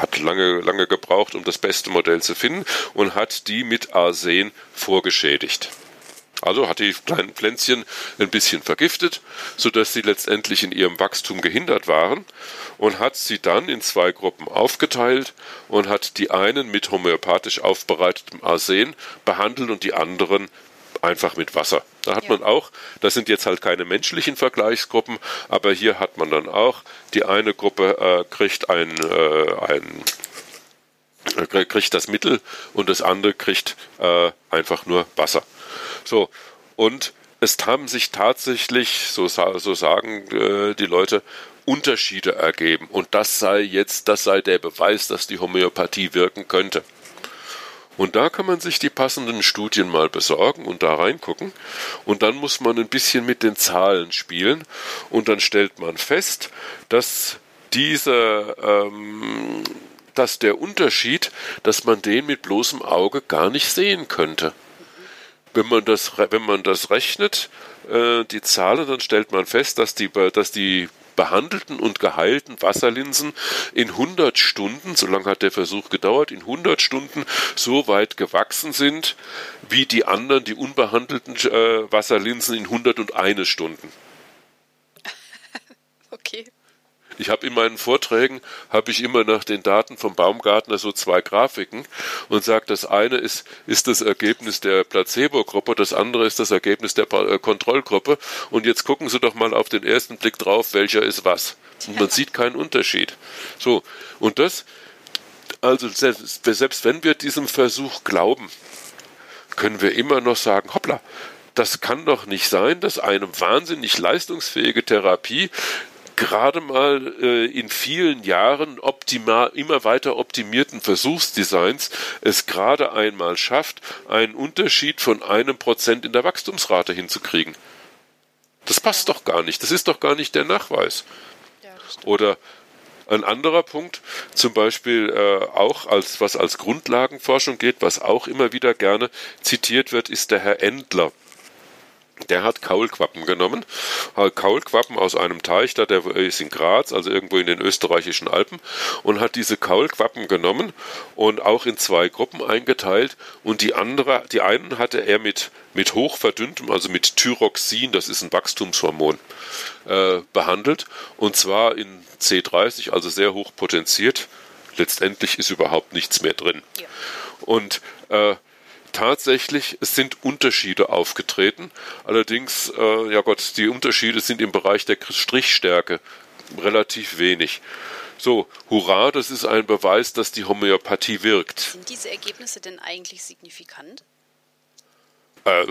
B: hat lange, lange gebraucht, um das beste Modell zu finden und hat die mit Arsen vorgeschädigt. Also hat die kleinen Pflänzchen ein bisschen vergiftet, sodass sie letztendlich in ihrem Wachstum gehindert waren und hat sie dann in zwei Gruppen aufgeteilt und hat die einen mit homöopathisch aufbereitetem Arsen behandelt und die anderen einfach mit Wasser. Da hat ja. man auch, das sind jetzt halt keine menschlichen Vergleichsgruppen, aber hier hat man dann auch, die eine Gruppe äh, kriegt ein, äh, ein äh, kriegt das Mittel und das andere kriegt äh, einfach nur Wasser. So, und es haben sich tatsächlich, so, so sagen äh, die Leute, Unterschiede ergeben. Und das sei jetzt, das sei der Beweis, dass die Homöopathie wirken könnte. Und da kann man sich die passenden Studien mal besorgen und da reingucken. Und dann muss man ein bisschen mit den Zahlen spielen. Und dann stellt man fest, dass diese, ähm, dass der Unterschied, dass man den mit bloßem Auge gar nicht sehen könnte. Wenn man das, wenn man das rechnet, äh, die Zahlen, dann stellt man fest, dass die, dass die behandelten und geheilten Wasserlinsen in 100 Stunden, so lange hat der Versuch gedauert, in 100 Stunden so weit gewachsen sind, wie die anderen, die unbehandelten äh, Wasserlinsen in 101 Stunden.
A: Okay.
B: Ich habe in meinen Vorträgen habe ich immer nach den Daten vom Baumgartner so zwei Grafiken und sage, das eine ist, ist das Ergebnis der Placebo-Gruppe, das andere ist das Ergebnis der äh, Kontrollgruppe. Und jetzt gucken Sie doch mal auf den ersten Blick drauf, welcher ist was. Und man sieht keinen Unterschied. So, und das, also selbst, selbst wenn wir diesem Versuch glauben, können wir immer noch sagen, hoppla, das kann doch nicht sein, dass eine wahnsinnig leistungsfähige Therapie gerade mal äh, in vielen Jahren optimal, immer weiter optimierten Versuchsdesigns es gerade einmal schafft, einen Unterschied von einem Prozent in der Wachstumsrate hinzukriegen. Das passt doch gar nicht. Das ist doch gar nicht der Nachweis. Ja, Oder ein anderer Punkt, zum Beispiel äh, auch als was als Grundlagenforschung geht, was auch immer wieder gerne zitiert wird, ist der Herr Endler. Der hat Kaulquappen genommen, Kaulquappen aus einem Teich, da der ist in Graz, also irgendwo in den österreichischen Alpen, und hat diese Kaulquappen genommen und auch in zwei Gruppen eingeteilt. Und die andere, die einen hatte er mit mit hochverdünntem, also mit Thyroxin, das ist ein Wachstumshormon, äh, behandelt. Und zwar in C30, also sehr hoch potenziert. Letztendlich ist überhaupt nichts mehr drin. Ja. Und äh, tatsächlich, es sind Unterschiede aufgetreten. Allerdings, äh, ja Gott, die Unterschiede sind im Bereich der Strichstärke relativ wenig. So, hurra, das ist ein Beweis, dass die Homöopathie wirkt.
A: Sind diese Ergebnisse denn eigentlich signifikant?
B: Äh,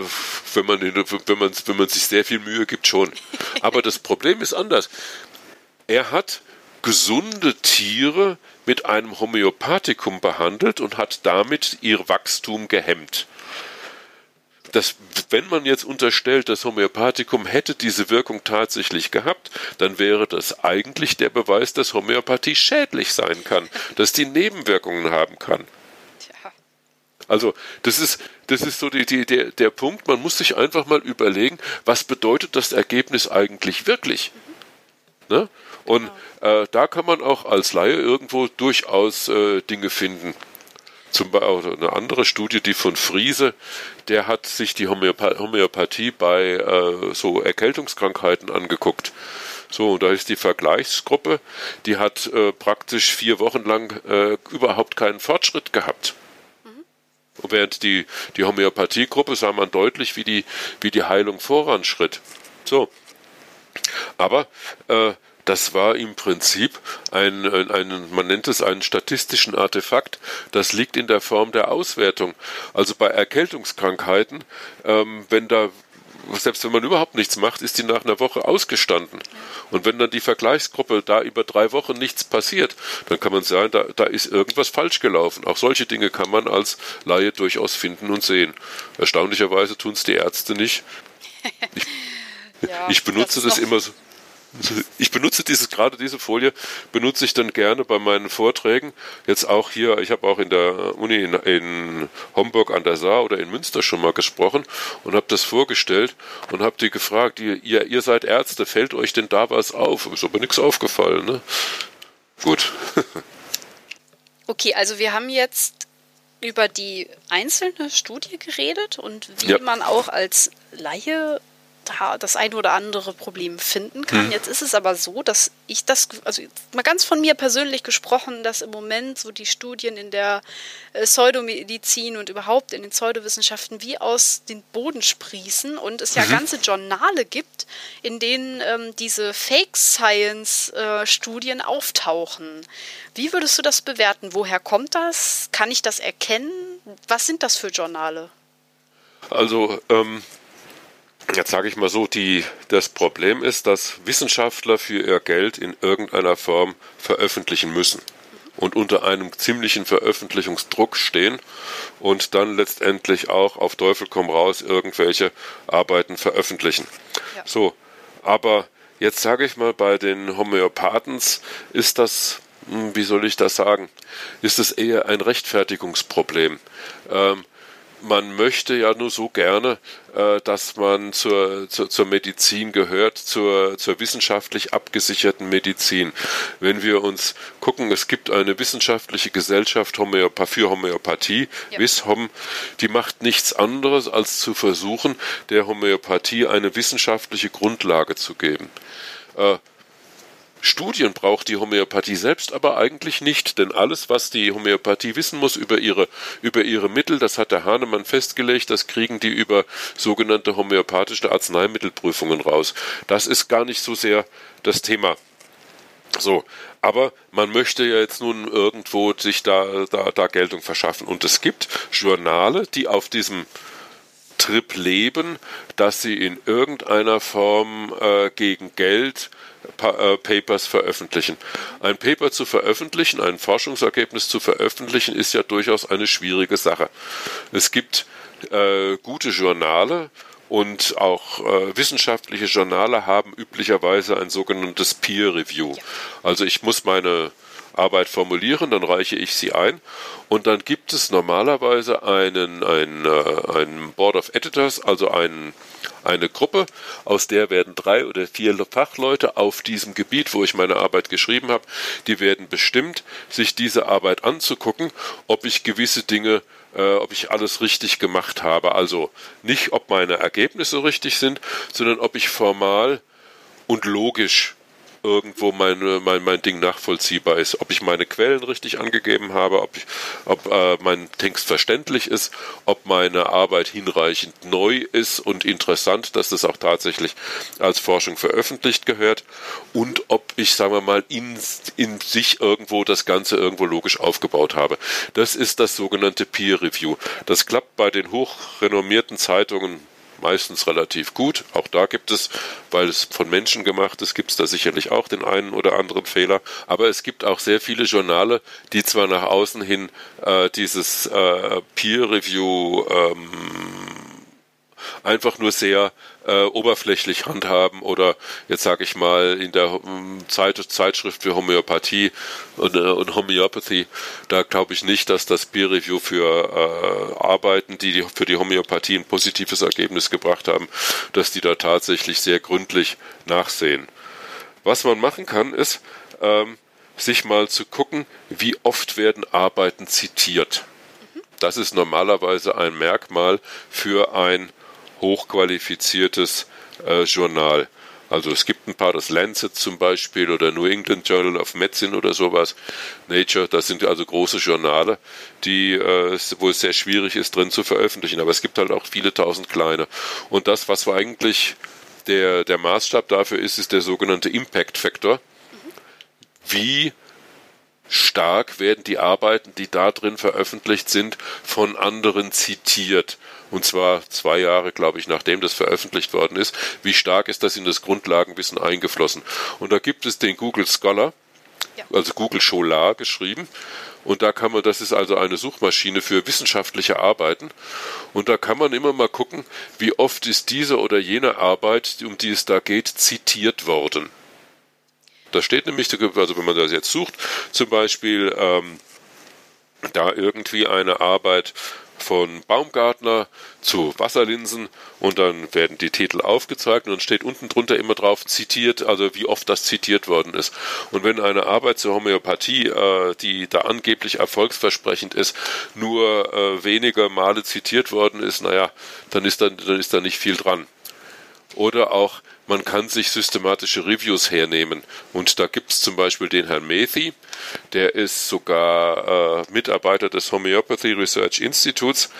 B: wenn, man, wenn, man, wenn man sich sehr viel Mühe gibt, schon. *laughs* Aber das Problem ist anders. Er hat gesunde Tiere mit einem Homöopathikum behandelt und hat damit ihr Wachstum gehemmt. Das, wenn man jetzt unterstellt, das Homöopathikum hätte diese Wirkung tatsächlich gehabt, dann wäre das eigentlich der Beweis, dass Homöopathie schädlich sein kann, dass die Nebenwirkungen haben kann. Also das ist, das ist so die, die, der, der Punkt, man muss sich einfach mal überlegen, was bedeutet das Ergebnis eigentlich wirklich? Ne? Und genau. äh, da kann man auch als Laie irgendwo durchaus äh, Dinge finden. Zum Beispiel eine andere Studie, die von Friese, der hat sich die Homöopathie, Homöopathie bei äh, so Erkältungskrankheiten angeguckt. So, und da ist die Vergleichsgruppe, die hat äh, praktisch vier Wochen lang äh, überhaupt keinen Fortschritt gehabt. Mhm. Während die, die Homöopathiegruppe sah man deutlich, wie die, wie die Heilung voranschritt. So. Aber äh, das war im Prinzip ein, ein, man nennt es einen statistischen Artefakt. Das liegt in der Form der Auswertung. Also bei Erkältungskrankheiten, ähm, wenn da selbst wenn man überhaupt nichts macht, ist die nach einer Woche ausgestanden. Und wenn dann die Vergleichsgruppe da über drei Wochen nichts passiert, dann kann man sagen, da, da ist irgendwas falsch gelaufen. Auch solche Dinge kann man als Laie durchaus finden und sehen. Erstaunlicherweise tun es die Ärzte nicht. Ich, *laughs* ja, ich benutze das, das immer so. Ich benutze dieses, gerade diese Folie benutze ich dann gerne bei meinen Vorträgen. Jetzt auch hier, ich habe auch in der Uni in, in Homburg an der Saar oder in Münster schon mal gesprochen und habe das vorgestellt und habe die gefragt, ihr, ihr, ihr seid Ärzte, fällt euch denn da was auf? Ist aber nichts aufgefallen, ne? Gut. *laughs*
A: okay, also wir haben jetzt über die einzelne Studie geredet und wie ja. man auch als Laie das ein oder andere Problem finden kann. Hm. Jetzt ist es aber so, dass ich das, also mal ganz von mir persönlich gesprochen, dass im Moment so die Studien in der äh, Pseudomedizin und überhaupt in den Pseudowissenschaften wie aus den Boden sprießen und es ja mhm. ganze Journale gibt, in denen ähm, diese Fake-Science-Studien äh, auftauchen. Wie würdest du das bewerten? Woher kommt das? Kann ich das erkennen? Was sind das für Journale?
B: Also ähm, Jetzt sage ich mal so, die, das Problem ist, dass Wissenschaftler für ihr Geld in irgendeiner Form veröffentlichen müssen und unter einem ziemlichen Veröffentlichungsdruck stehen und dann letztendlich auch auf Teufel komm raus irgendwelche Arbeiten veröffentlichen. Ja. So, aber jetzt sage ich mal, bei den Homöopathens ist das, hm, wie soll ich das sagen, ist es eher ein Rechtfertigungsproblem. Ähm, man möchte ja nur so gerne, äh, dass man zur, zur, zur Medizin gehört, zur, zur wissenschaftlich abgesicherten Medizin. Wenn wir uns gucken, es gibt eine wissenschaftliche Gesellschaft Homöopa für Homöopathie, ja. WISHOM, die macht nichts anderes, als zu versuchen, der Homöopathie eine wissenschaftliche Grundlage zu geben. Äh, Studien braucht die Homöopathie selbst aber eigentlich nicht, denn alles, was die Homöopathie wissen muss über ihre, über ihre Mittel, das hat der Hahnemann festgelegt, das kriegen die über sogenannte homöopathische Arzneimittelprüfungen raus. Das ist gar nicht so sehr das Thema. So, aber man möchte ja jetzt nun irgendwo sich da, da, da Geltung verschaffen. Und es gibt Journale, die auf diesem Trip leben, dass sie in irgendeiner Form äh, gegen Geld Papers veröffentlichen. Ein Paper zu veröffentlichen, ein Forschungsergebnis zu veröffentlichen, ist ja durchaus eine schwierige Sache. Es gibt äh, gute Journale, und auch äh, wissenschaftliche Journale haben üblicherweise ein sogenanntes Peer Review. Also ich muss meine Arbeit formulieren, dann reiche ich sie ein und dann gibt es normalerweise einen, einen, äh, einen Board of Editors, also einen, eine Gruppe, aus der werden drei oder vier Fachleute auf diesem Gebiet, wo ich meine Arbeit geschrieben habe, die werden bestimmt, sich diese Arbeit anzugucken, ob ich gewisse Dinge äh, ob ich alles richtig gemacht habe. Also nicht, ob meine Ergebnisse richtig sind, sondern ob ich formal und logisch irgendwo meine, mein, mein Ding nachvollziehbar ist. Ob ich meine Quellen richtig angegeben habe, ob, ich, ob äh, mein Text verständlich ist, ob meine Arbeit hinreichend neu ist und interessant, dass das auch tatsächlich als Forschung veröffentlicht gehört und ob ich, sagen wir mal, in, in sich irgendwo das Ganze irgendwo logisch aufgebaut habe. Das ist das sogenannte Peer Review. Das klappt bei den hochrenommierten Zeitungen meistens relativ gut. Auch da gibt es, weil es von Menschen gemacht ist, gibt es da sicherlich auch den einen oder anderen Fehler. Aber es gibt auch sehr viele Journale, die zwar nach außen hin äh, dieses äh, Peer Review ähm, einfach nur sehr äh, oberflächlich handhaben oder jetzt sage ich mal in der um, Zeit, Zeitschrift für Homöopathie und, äh, und Homöopathie, da glaube ich nicht, dass das Peer Review für äh, Arbeiten, die, die für die Homöopathie ein positives Ergebnis gebracht haben, dass die da tatsächlich sehr gründlich nachsehen. Was man machen kann, ist ähm, sich mal zu gucken, wie oft werden Arbeiten zitiert. Das ist normalerweise ein Merkmal für ein hochqualifiziertes äh, Journal. Also es gibt ein paar, das Lancet zum Beispiel oder New England Journal of Medicine oder sowas, Nature, das sind also große Journale, die, äh, wo es sehr schwierig ist, drin zu veröffentlichen. Aber es gibt halt auch viele tausend kleine. Und das, was eigentlich der, der Maßstab dafür ist, ist der sogenannte Impact Factor. wie stark werden die Arbeiten, die da drin veröffentlicht sind, von anderen zitiert. Und zwar zwei Jahre, glaube ich, nachdem das veröffentlicht worden ist. Wie stark ist das in das Grundlagenwissen eingeflossen? Und da gibt es den Google Scholar, ja. also Google Scholar geschrieben. Und da kann man, das ist also eine Suchmaschine für wissenschaftliche Arbeiten. Und da kann man immer mal gucken, wie oft ist diese oder jene Arbeit, um die es da geht, zitiert worden. Da steht nämlich, also wenn man das jetzt sucht, zum Beispiel ähm, da irgendwie eine Arbeit von Baumgartner zu Wasserlinsen und dann werden die Titel aufgezeigt und dann steht unten drunter immer drauf zitiert, also wie oft das zitiert worden ist. Und wenn eine Arbeit zur Homöopathie, äh, die da angeblich erfolgsversprechend ist, nur äh, weniger Male zitiert worden ist, naja, dann ist da, dann ist da nicht viel dran. Oder auch man kann sich systematische Reviews hernehmen. Und da gibt es zum Beispiel den Herrn Mathy, der ist sogar äh, Mitarbeiter des Homeopathy Research Institutes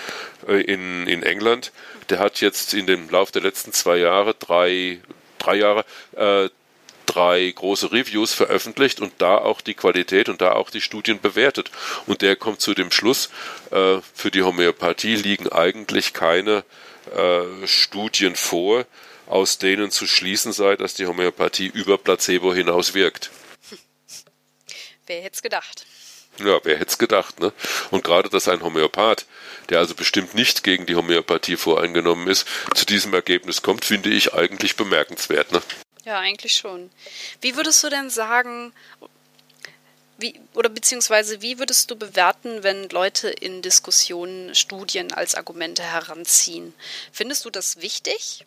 B: äh, in, in England. Der hat jetzt in dem Lauf der letzten zwei Jahre drei, drei Jahre äh, drei große Reviews veröffentlicht und da auch die Qualität und da auch die Studien bewertet. Und der kommt zu dem Schluss, äh, für die Homöopathie liegen eigentlich keine äh, Studien vor, aus denen zu schließen sei, dass die Homöopathie über Placebo hinaus wirkt.
A: Wer hätte es gedacht?
B: Ja, wer hätte es gedacht, ne? Und gerade, dass ein Homöopath, der also bestimmt nicht gegen die Homöopathie voreingenommen ist, zu diesem Ergebnis kommt, finde ich eigentlich bemerkenswert, ne?
A: Ja, eigentlich schon. Wie würdest du denn sagen, wie, oder beziehungsweise wie würdest du bewerten, wenn Leute in Diskussionen Studien als Argumente heranziehen? Findest du das wichtig?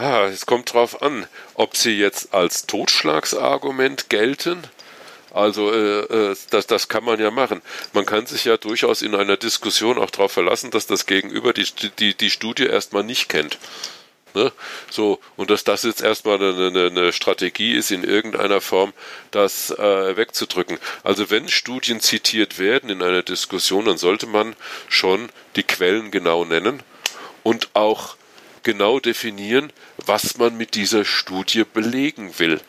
B: Ah, es kommt drauf an, ob sie jetzt als Totschlagsargument gelten. Also äh, äh, das, das kann man ja machen. Man kann sich ja durchaus in einer Diskussion auch darauf verlassen, dass das Gegenüber die, die, die Studie erstmal nicht kennt. Ne? So, und dass das jetzt erstmal eine, eine, eine Strategie ist, in irgendeiner Form das äh, wegzudrücken. Also wenn Studien zitiert werden in einer Diskussion, dann sollte man schon die Quellen genau nennen und auch genau definieren, was man mit dieser Studie belegen will.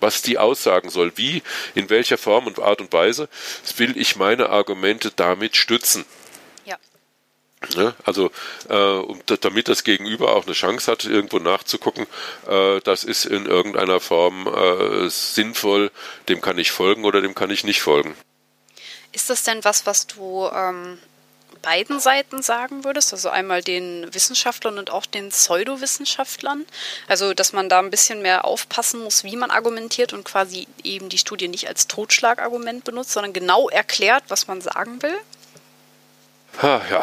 B: Was die aussagen soll, wie, in welcher Form und Art und Weise will ich meine Argumente damit stützen.
A: Ja.
B: Ne? Also, äh, damit das Gegenüber auch eine Chance hat, irgendwo nachzugucken, äh, das ist in irgendeiner Form äh, sinnvoll, dem kann ich folgen oder dem kann ich nicht folgen.
A: Ist das denn was, was du ähm, beiden Seiten sagen würdest, also einmal den Wissenschaftlern und auch den Pseudowissenschaftlern. Also, dass man da ein bisschen mehr aufpassen muss, wie man argumentiert und quasi eben die Studie nicht als Totschlagargument benutzt, sondern genau erklärt, was man sagen will.
B: Ha, ja,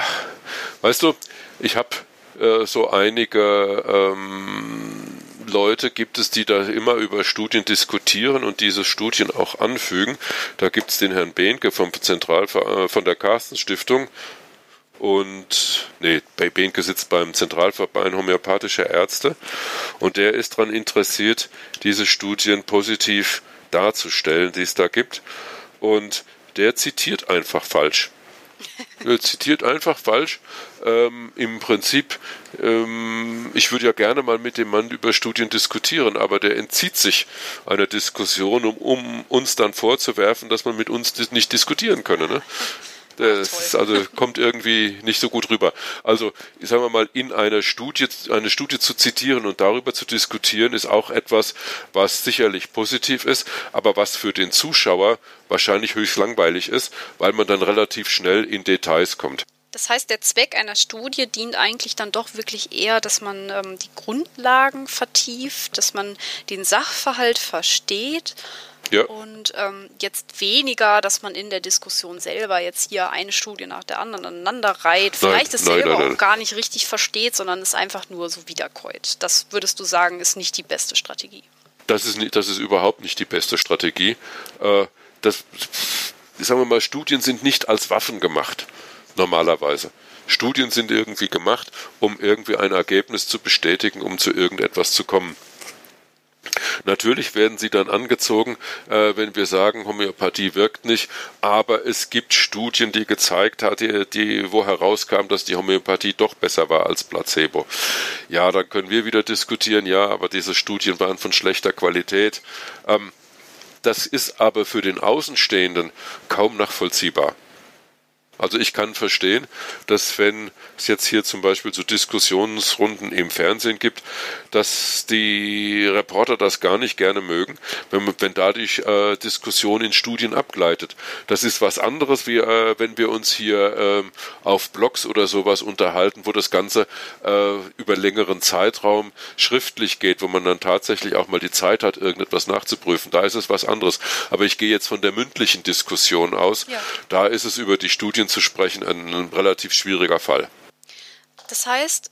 B: weißt du, ich habe äh, so einige ähm, Leute gibt es, die da immer über Studien diskutieren und diese Studien auch anfügen. Da gibt es den Herrn Behnke vom Zentral äh, von der Carstens Stiftung, und nee, Behnke sitzt beim Zentralverband homöopathischer Ärzte und der ist daran interessiert, diese Studien positiv darzustellen, die es da gibt. Und der zitiert einfach falsch. *laughs* Er zitiert einfach falsch. Ähm, Im Prinzip, ähm, ich würde ja gerne mal mit dem Mann über Studien diskutieren, aber der entzieht sich einer Diskussion, um, um uns dann vorzuwerfen, dass man mit uns nicht diskutieren könne. Ne? Das also *laughs* kommt irgendwie nicht so gut rüber. Also, sagen wir mal, in einer Studie, eine Studie zu zitieren und darüber zu diskutieren, ist auch etwas, was sicherlich positiv ist, aber was für den Zuschauer wahrscheinlich höchst langweilig ist, weil man dann relativ schnell in Details kommt.
A: Das heißt, der Zweck einer Studie dient eigentlich dann doch wirklich eher, dass man ähm, die Grundlagen vertieft, dass man den Sachverhalt versteht
B: ja.
A: Und ähm, jetzt weniger, dass man in der Diskussion selber jetzt hier eine Studie nach der anderen aneinander reiht, vielleicht es selber nein, nein. auch gar nicht richtig versteht, sondern es einfach nur so wiederkäut. Das würdest du sagen, ist nicht die beste Strategie.
B: Das ist, nicht, das ist überhaupt nicht die beste Strategie. Äh, das, sagen wir mal, Studien sind nicht als Waffen gemacht, normalerweise. Studien sind irgendwie gemacht, um irgendwie ein Ergebnis zu bestätigen, um zu irgendetwas zu kommen. Natürlich werden sie dann angezogen, äh, wenn wir sagen, Homöopathie wirkt nicht, aber es gibt Studien, die gezeigt hat, die, die, wo herauskam, dass die Homöopathie doch besser war als Placebo. Ja, dann können wir wieder diskutieren, ja, aber diese Studien waren von schlechter Qualität. Ähm, Das ist aber für den Außenstehenden kaum nachvollziehbar. Also ich kann verstehen, dass wenn es jetzt hier zum Beispiel so Diskussionsrunden im Fernsehen gibt, dass die Reporter das gar nicht gerne mögen, wenn, wenn da die äh, Diskussion in Studien abgleitet. Das ist was anderes, wie äh, wenn wir uns hier äh, auf Blogs oder sowas unterhalten, wo das Ganze äh, über längeren Zeitraum schriftlich geht, wo man dann tatsächlich auch mal die Zeit hat, irgendetwas nachzuprüfen. Da ist es was anderes. Aber ich gehe jetzt von der mündlichen Diskussion aus. Ja. Da ist es über die Studien zu sprechen, ein, ein relativ schwieriger Fall.
A: Das heißt,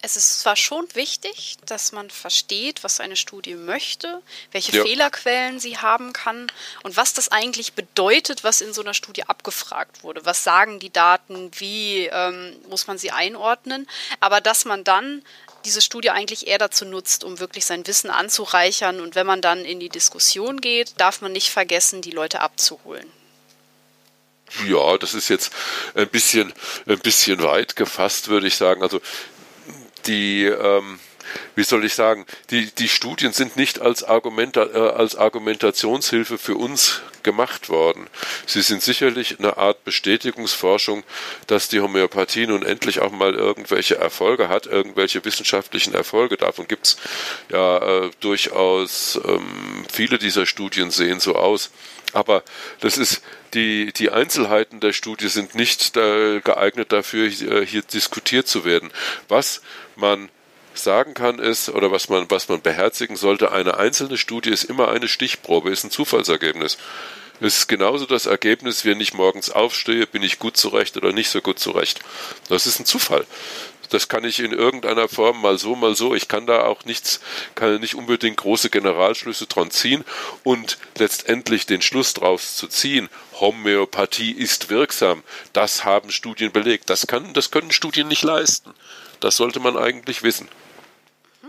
A: es ist zwar schon wichtig, dass man versteht, was eine Studie möchte, welche ja. Fehlerquellen sie haben kann und was das eigentlich bedeutet, was in so einer Studie abgefragt wurde. Was sagen die Daten, wie ähm, muss man sie einordnen, aber dass man dann diese Studie eigentlich eher dazu nutzt, um wirklich sein Wissen anzureichern und wenn man dann in die Diskussion geht, darf man nicht vergessen, die Leute abzuholen.
B: Ja, das ist jetzt ein bisschen, ein bisschen weit gefasst, würde ich sagen. Also die, ähm, wie soll ich sagen, die, die Studien sind nicht als, Argumenta äh, als Argumentationshilfe für uns gemacht worden. Sie sind sicherlich eine Art Bestätigungsforschung, dass die Homöopathie nun endlich auch mal irgendwelche Erfolge hat, irgendwelche wissenschaftlichen Erfolge. Davon gibt es ja äh, durchaus ähm, viele dieser Studien sehen so aus. Aber das ist die, die Einzelheiten der Studie sind nicht äh, geeignet dafür, hier, hier diskutiert zu werden. Was man sagen kann ist, oder was man, was man beherzigen sollte, eine einzelne Studie ist immer eine Stichprobe, ist ein Zufallsergebnis. Es ist genauso das Ergebnis, wenn ich morgens aufstehe, bin ich gut zurecht oder nicht so gut zurecht. Das ist ein Zufall. Das kann ich in irgendeiner Form mal so, mal so. Ich kann da auch nichts, kann nicht unbedingt große Generalschlüsse dran ziehen und letztendlich den Schluss draus zu ziehen. Homöopathie ist wirksam. Das haben Studien belegt. Das kann, das können Studien nicht leisten. Das sollte man eigentlich wissen.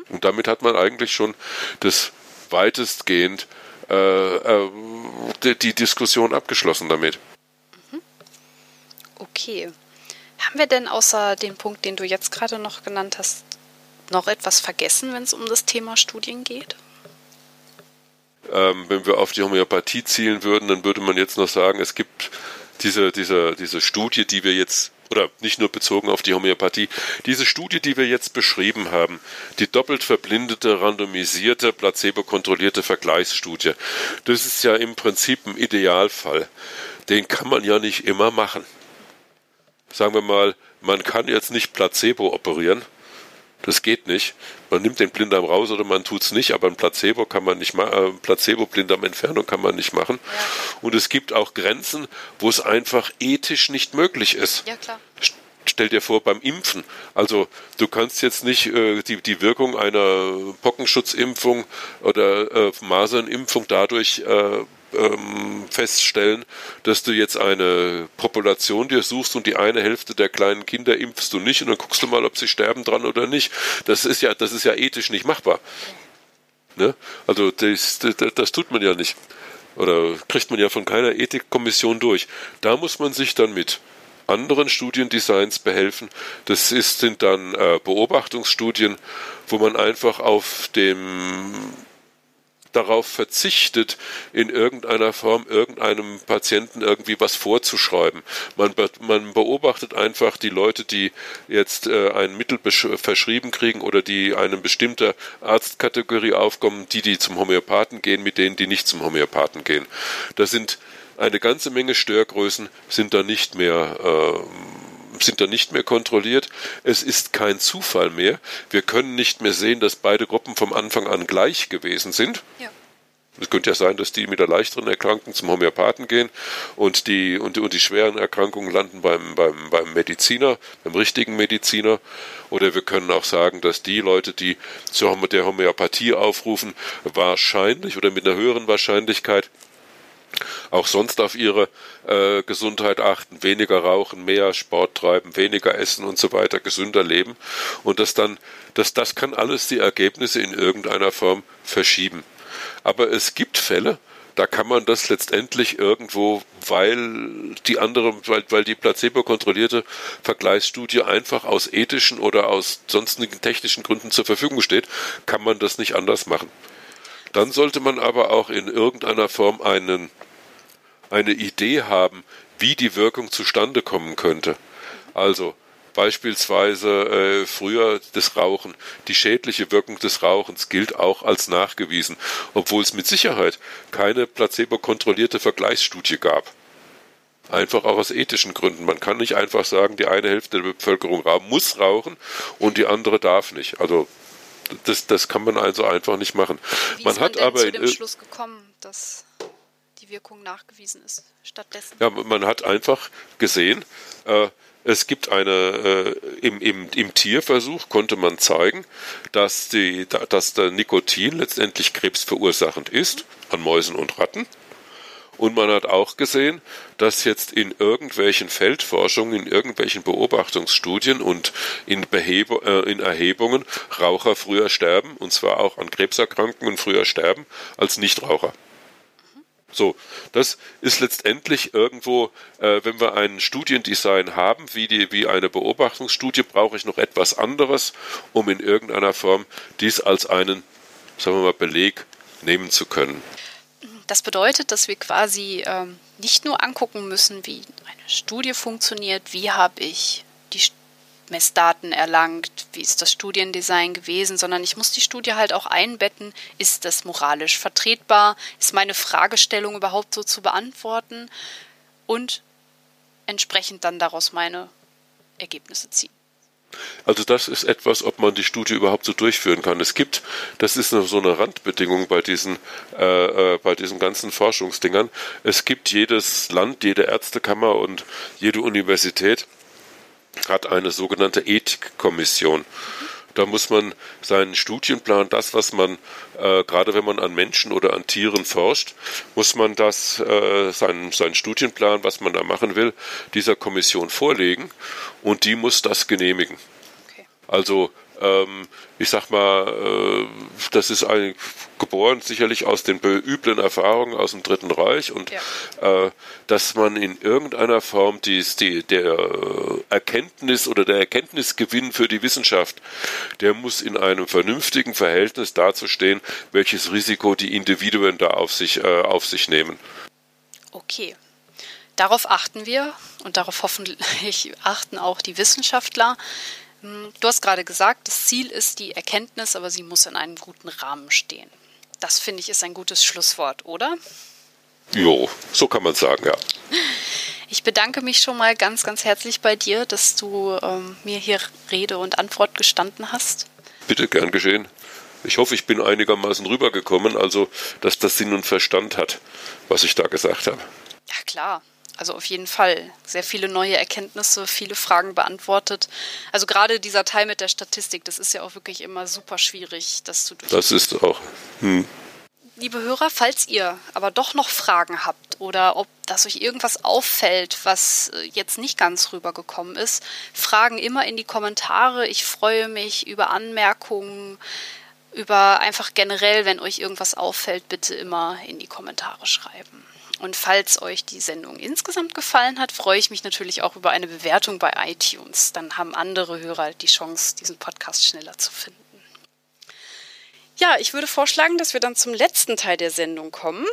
B: Und damit hat man eigentlich schon das weitestgehend äh, äh, die, die Diskussion abgeschlossen damit.
A: Okay. Haben wir denn außer dem Punkt, den du jetzt gerade noch genannt hast, noch etwas vergessen, wenn es um das Thema Studien geht?
B: Ähm, wenn wir auf die Homöopathie zielen würden, dann würde man jetzt noch sagen, es gibt diese, diese, diese Studie, die wir jetzt, oder nicht nur bezogen auf die Homöopathie, diese Studie, die wir jetzt beschrieben haben, die doppelt verblindete, randomisierte, placebo-kontrollierte Vergleichsstudie, das ist ja im Prinzip ein Idealfall. Den kann man ja nicht immer machen sagen wir mal, man kann jetzt nicht Placebo operieren. Das geht nicht. Man nimmt den Blinddarm raus oder man tut es nicht, aber ein Placebo kann man nicht machen, äh, Placebo-Blinddarm-Entfernung kann man nicht machen. Ja. Und es gibt auch Grenzen, wo es einfach ethisch nicht möglich ist. Ja, klar. Stell dir vor, beim Impfen. Also du kannst jetzt nicht äh, die, die Wirkung einer Pockenschutzimpfung oder äh, Masernimpfung dadurch äh, ähm, feststellen, dass du jetzt eine Population dir suchst und die eine Hälfte der kleinen Kinder impfst du nicht und dann guckst du mal, ob sie sterben dran oder nicht. Das ist ja, das ist ja ethisch nicht machbar. Ne? Also das, das, das tut man ja nicht. Oder kriegt man ja von keiner Ethikkommission durch. Da muss man sich dann mit anderen Studiendesigns behelfen. Das ist, sind dann äh, Beobachtungsstudien, wo man einfach auf dem darauf verzichtet, in irgendeiner Form irgendeinem Patienten irgendwie was vorzuschreiben. Man, be man beobachtet einfach die Leute, die jetzt äh, ein Mittel verschrieben kriegen oder die eine bestimmte Arztkategorie aufkommen, die, die zum Homöopathen gehen, mit denen, die nicht zum Homöopathen gehen. Da sind eine ganze Menge Störgrößen sind da nicht mehr äh, sind da nicht mehr kontrolliert. Es ist kein Zufall mehr. Wir können nicht mehr sehen, dass beide Gruppen vom Anfang an gleich gewesen sind. Ja. Es könnte ja sein, dass die mit der leichteren Erkrankung zum Homöopathen gehen und die, und, und die schweren Erkrankungen landen beim, beim, beim Mediziner, beim richtigen Mediziner. Oder wir können auch sagen, dass die Leute, die zur der Homöopathie aufrufen, wahrscheinlich oder mit einer höheren Wahrscheinlichkeit auch sonst auf ihre äh, Gesundheit achten, weniger rauchen, mehr Sport treiben, weniger essen und so weiter, gesünder leben und dass dann, dass das kann alles die Ergebnisse in irgendeiner Form verschieben. Aber es gibt Fälle, da kann man das letztendlich irgendwo, weil die andere, weil, weil die placebo-kontrollierte Vergleichsstudie einfach aus ethischen oder aus sonstigen technischen Gründen zur Verfügung steht, kann man das nicht anders machen. Dann sollte man aber auch in irgendeiner Form einen, eine Idee haben, wie die Wirkung zustande kommen könnte. Also beispielsweise äh, früher das Rauchen. Die schädliche Wirkung des Rauchens gilt auch als nachgewiesen, obwohl es mit Sicherheit keine placebo-kontrollierte Vergleichsstudie gab. Einfach auch aus ethischen Gründen. Man kann nicht einfach sagen, die eine Hälfte der Bevölkerung muss rauchen und die andere darf nicht. Also das, das kann man also einfach nicht machen.
A: Wie
B: man
A: ist man
B: hat
A: denn
B: aber
A: zu dem Schluss gekommen, dass die Wirkung nachgewiesen ist stattdessen?
B: ja, man hat einfach gesehen, äh, es gibt eine, äh, im, im, im Tierversuch konnte man zeigen, dass, die, dass der Nikotin letztendlich krebsverursachend ist, an Mäusen und Ratten. Und man hat auch gesehen, dass jetzt in irgendwelchen Feldforschungen, in irgendwelchen Beobachtungsstudien und in, Behebe, äh, in Erhebungen Raucher früher sterben, und zwar auch an Krebserkrankungen früher sterben als Nichtraucher. So, das ist letztendlich irgendwo, äh, wenn wir ein Studiendesign haben, wie, die, wie eine Beobachtungsstudie, brauche ich noch etwas anderes, um in irgendeiner Form dies als einen, sagen wir mal, Beleg nehmen zu können.
A: Das bedeutet, dass wir quasi ähm, nicht nur angucken müssen, wie eine Studie funktioniert, wie habe ich die Messdaten erlangt, wie ist das Studiendesign gewesen, sondern ich muss die Studie halt auch einbetten, ist das moralisch vertretbar, ist meine Fragestellung überhaupt so zu beantworten und entsprechend dann daraus meine Ergebnisse ziehen.
B: Also das ist etwas, ob man die Studie überhaupt so durchführen kann. Es gibt, das ist so eine Randbedingung bei diesen, äh, äh, bei diesen ganzen Forschungsdingern. Es gibt jedes Land, jede Ärztekammer und jede Universität hat eine sogenannte Ethikkommission. Da muss man seinen Studienplan, das, was man, äh, gerade wenn man an Menschen oder an Tieren forscht, muss man das, äh, seinen, seinen Studienplan, was man da machen will, dieser Kommission vorlegen und die muss das genehmigen.
A: Okay.
B: Also ähm, ich sag mal, äh, das ist ein, geboren sicherlich aus den üblen Erfahrungen aus dem Dritten Reich und
A: Ja.
B: äh, dass man in irgendeiner Form dies, die, der Erkenntnis oder der Erkenntnisgewinn für die Wissenschaft, der muss in einem vernünftigen Verhältnis dazu stehen, welches Risiko die Individuen da auf sich, äh, auf sich nehmen.
A: Okay. Darauf achten wir und darauf hoffentlich *laughs* achten auch die Wissenschaftler. Hm, Du hast gerade gesagt, das Ziel ist die Erkenntnis, aber sie muss in einem guten Rahmen stehen. Das finde ich ist ein gutes Schlusswort, oder?
B: Jo, so kann man sagen, ja.
A: Ich bedanke mich schon mal ganz, ganz herzlich bei dir, dass du ähm, mir hier Rede und Antwort gestanden hast.
B: Bitte, gern geschehen. Ich hoffe, ich bin einigermaßen rübergekommen, also dass das Sinn und Verstand hat, was ich da gesagt habe.
A: Ja, klar. Also auf jeden Fall sehr viele neue Erkenntnisse, viele Fragen beantwortet. Also gerade dieser Teil mit der Statistik, das ist ja auch wirklich immer super schwierig, das zu durch.
B: Das ist auch. Hm.
A: Liebe Hörer, falls ihr aber doch noch Fragen habt oder ob dass euch irgendwas auffällt, was äh, jetzt nicht ganz rübergekommen ist, Fragen immer in die Kommentare. Ich freue mich über Anmerkungen, über einfach generell, wenn euch irgendwas auffällt, bitte immer in die Kommentare schreiben. Und falls euch die Sendung insgesamt gefallen hat, freue ich mich natürlich auch über eine Bewertung bei iTunes. Dann haben andere Hörer die Chance, diesen Podcast schneller zu finden. Ja, ich würde vorschlagen, dass wir dann zum letzten Teil der Sendung kommen.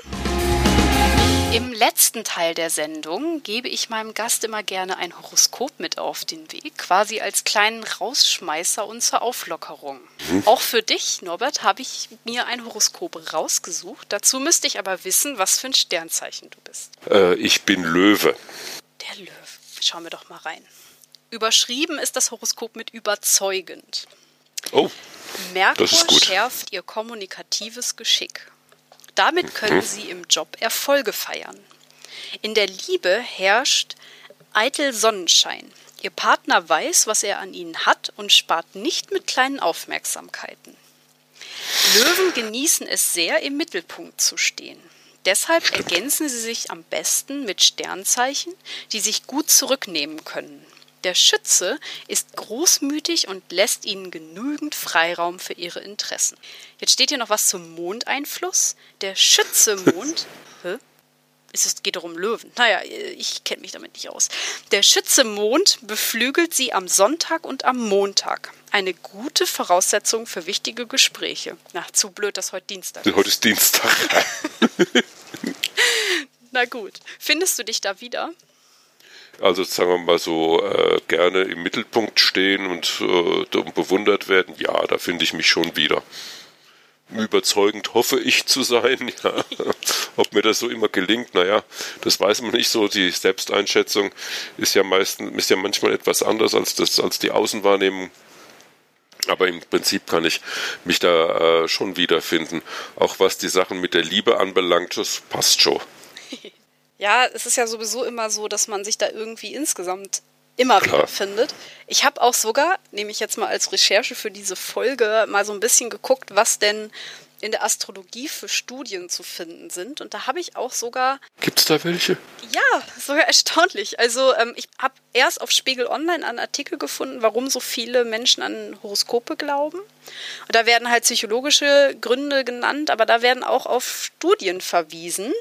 A: Im letzten Teil der Sendung gebe ich meinem Gast immer gerne ein Horoskop mit auf den Weg, quasi als kleinen Rausschmeißer und zur Auflockerung. Auch für dich, Norbert, habe ich mir ein Horoskop rausgesucht. Dazu müsste ich aber wissen, was für ein Sternzeichen du bist.
B: Äh, ich bin Löwe.
A: Der Löwe. Schauen wir doch mal rein. Überschrieben ist das Horoskop mit überzeugend.
B: Oh,
A: Merkur
B: Das ist gut.
A: schärft ihr kommunikatives Geschick. Damit können
B: Mhm.
A: Sie im Job Erfolge feiern. In der Liebe herrscht eitel Sonnenschein. Ihr Partner weiß, was er an Ihnen hat und spart nicht mit kleinen Aufmerksamkeiten. Löwen genießen es sehr, im Mittelpunkt zu stehen. Deshalb ergänzen sie sich am besten mit Sternzeichen, die sich gut zurücknehmen können. Der Schütze ist großmütig und lässt ihnen genügend Freiraum für ihre Interessen. Jetzt steht hier noch was zum Mondeinfluss. Der Schütze-Mond. *laughs* Hä? es geht um Löwen. Naja, ich kenne mich damit nicht aus. Der Schütze-Mond beflügelt sie am Sonntag und am Montag. Eine gute Voraussetzung für wichtige Gespräche. Na, zu blöd, dass heute Dienstag
B: ist. Heute ist Dienstag. *laughs*
A: Na gut. Findest du dich da wieder?
B: Also sagen wir mal so, äh, gerne im Mittelpunkt stehen und äh, bewundert werden, ja, da finde ich mich schon wieder überzeugend hoffe ich zu sein. *laughs* Ja. Ob mir das so immer gelingt, naja, das weiß man nicht so. Die Selbsteinschätzung ist ja meistens, ist ja manchmal etwas anders als das, als die Außenwahrnehmung. Aber im Prinzip kann ich mich da äh, schon wiederfinden. Auch was die Sachen mit der Liebe anbelangt, das passt schon. *laughs*
A: Ja, es ist ja sowieso immer so, dass man sich da irgendwie insgesamt immer Klar. wieder findet. Ich habe auch sogar, nehme ich jetzt mal als Recherche für diese Folge, mal so ein bisschen geguckt, was denn in der Astrologie für Studien zu finden sind. Und da habe ich auch sogar.
B: Gibt es da welche?
A: Ja, sogar erstaunlich. Also ähm, ich habe erst auf Spiegel Online einen Artikel gefunden, warum so viele Menschen an Horoskope glauben. Und da werden halt psychologische Gründe genannt, aber da werden auch auf Studien verwiesen.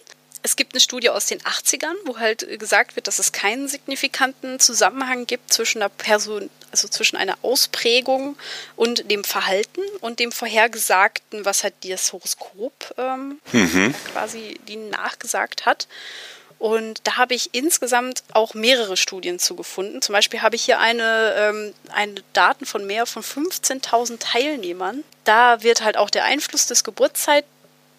A: Es gibt eine Studie aus den 80ern, wo halt gesagt wird, dass es keinen signifikanten Zusammenhang gibt zwischen einer Person, also zwischen einer Ausprägung und dem Verhalten und dem Vorhergesagten, was halt das Horoskop ähm, mhm. quasi die nachgesagt hat. Und da habe ich insgesamt auch mehrere Studien zugefunden. Zum Beispiel habe ich hier eine, ähm, eine Daten von mehr von 15.000 Teilnehmern. Da wird halt auch der Einfluss des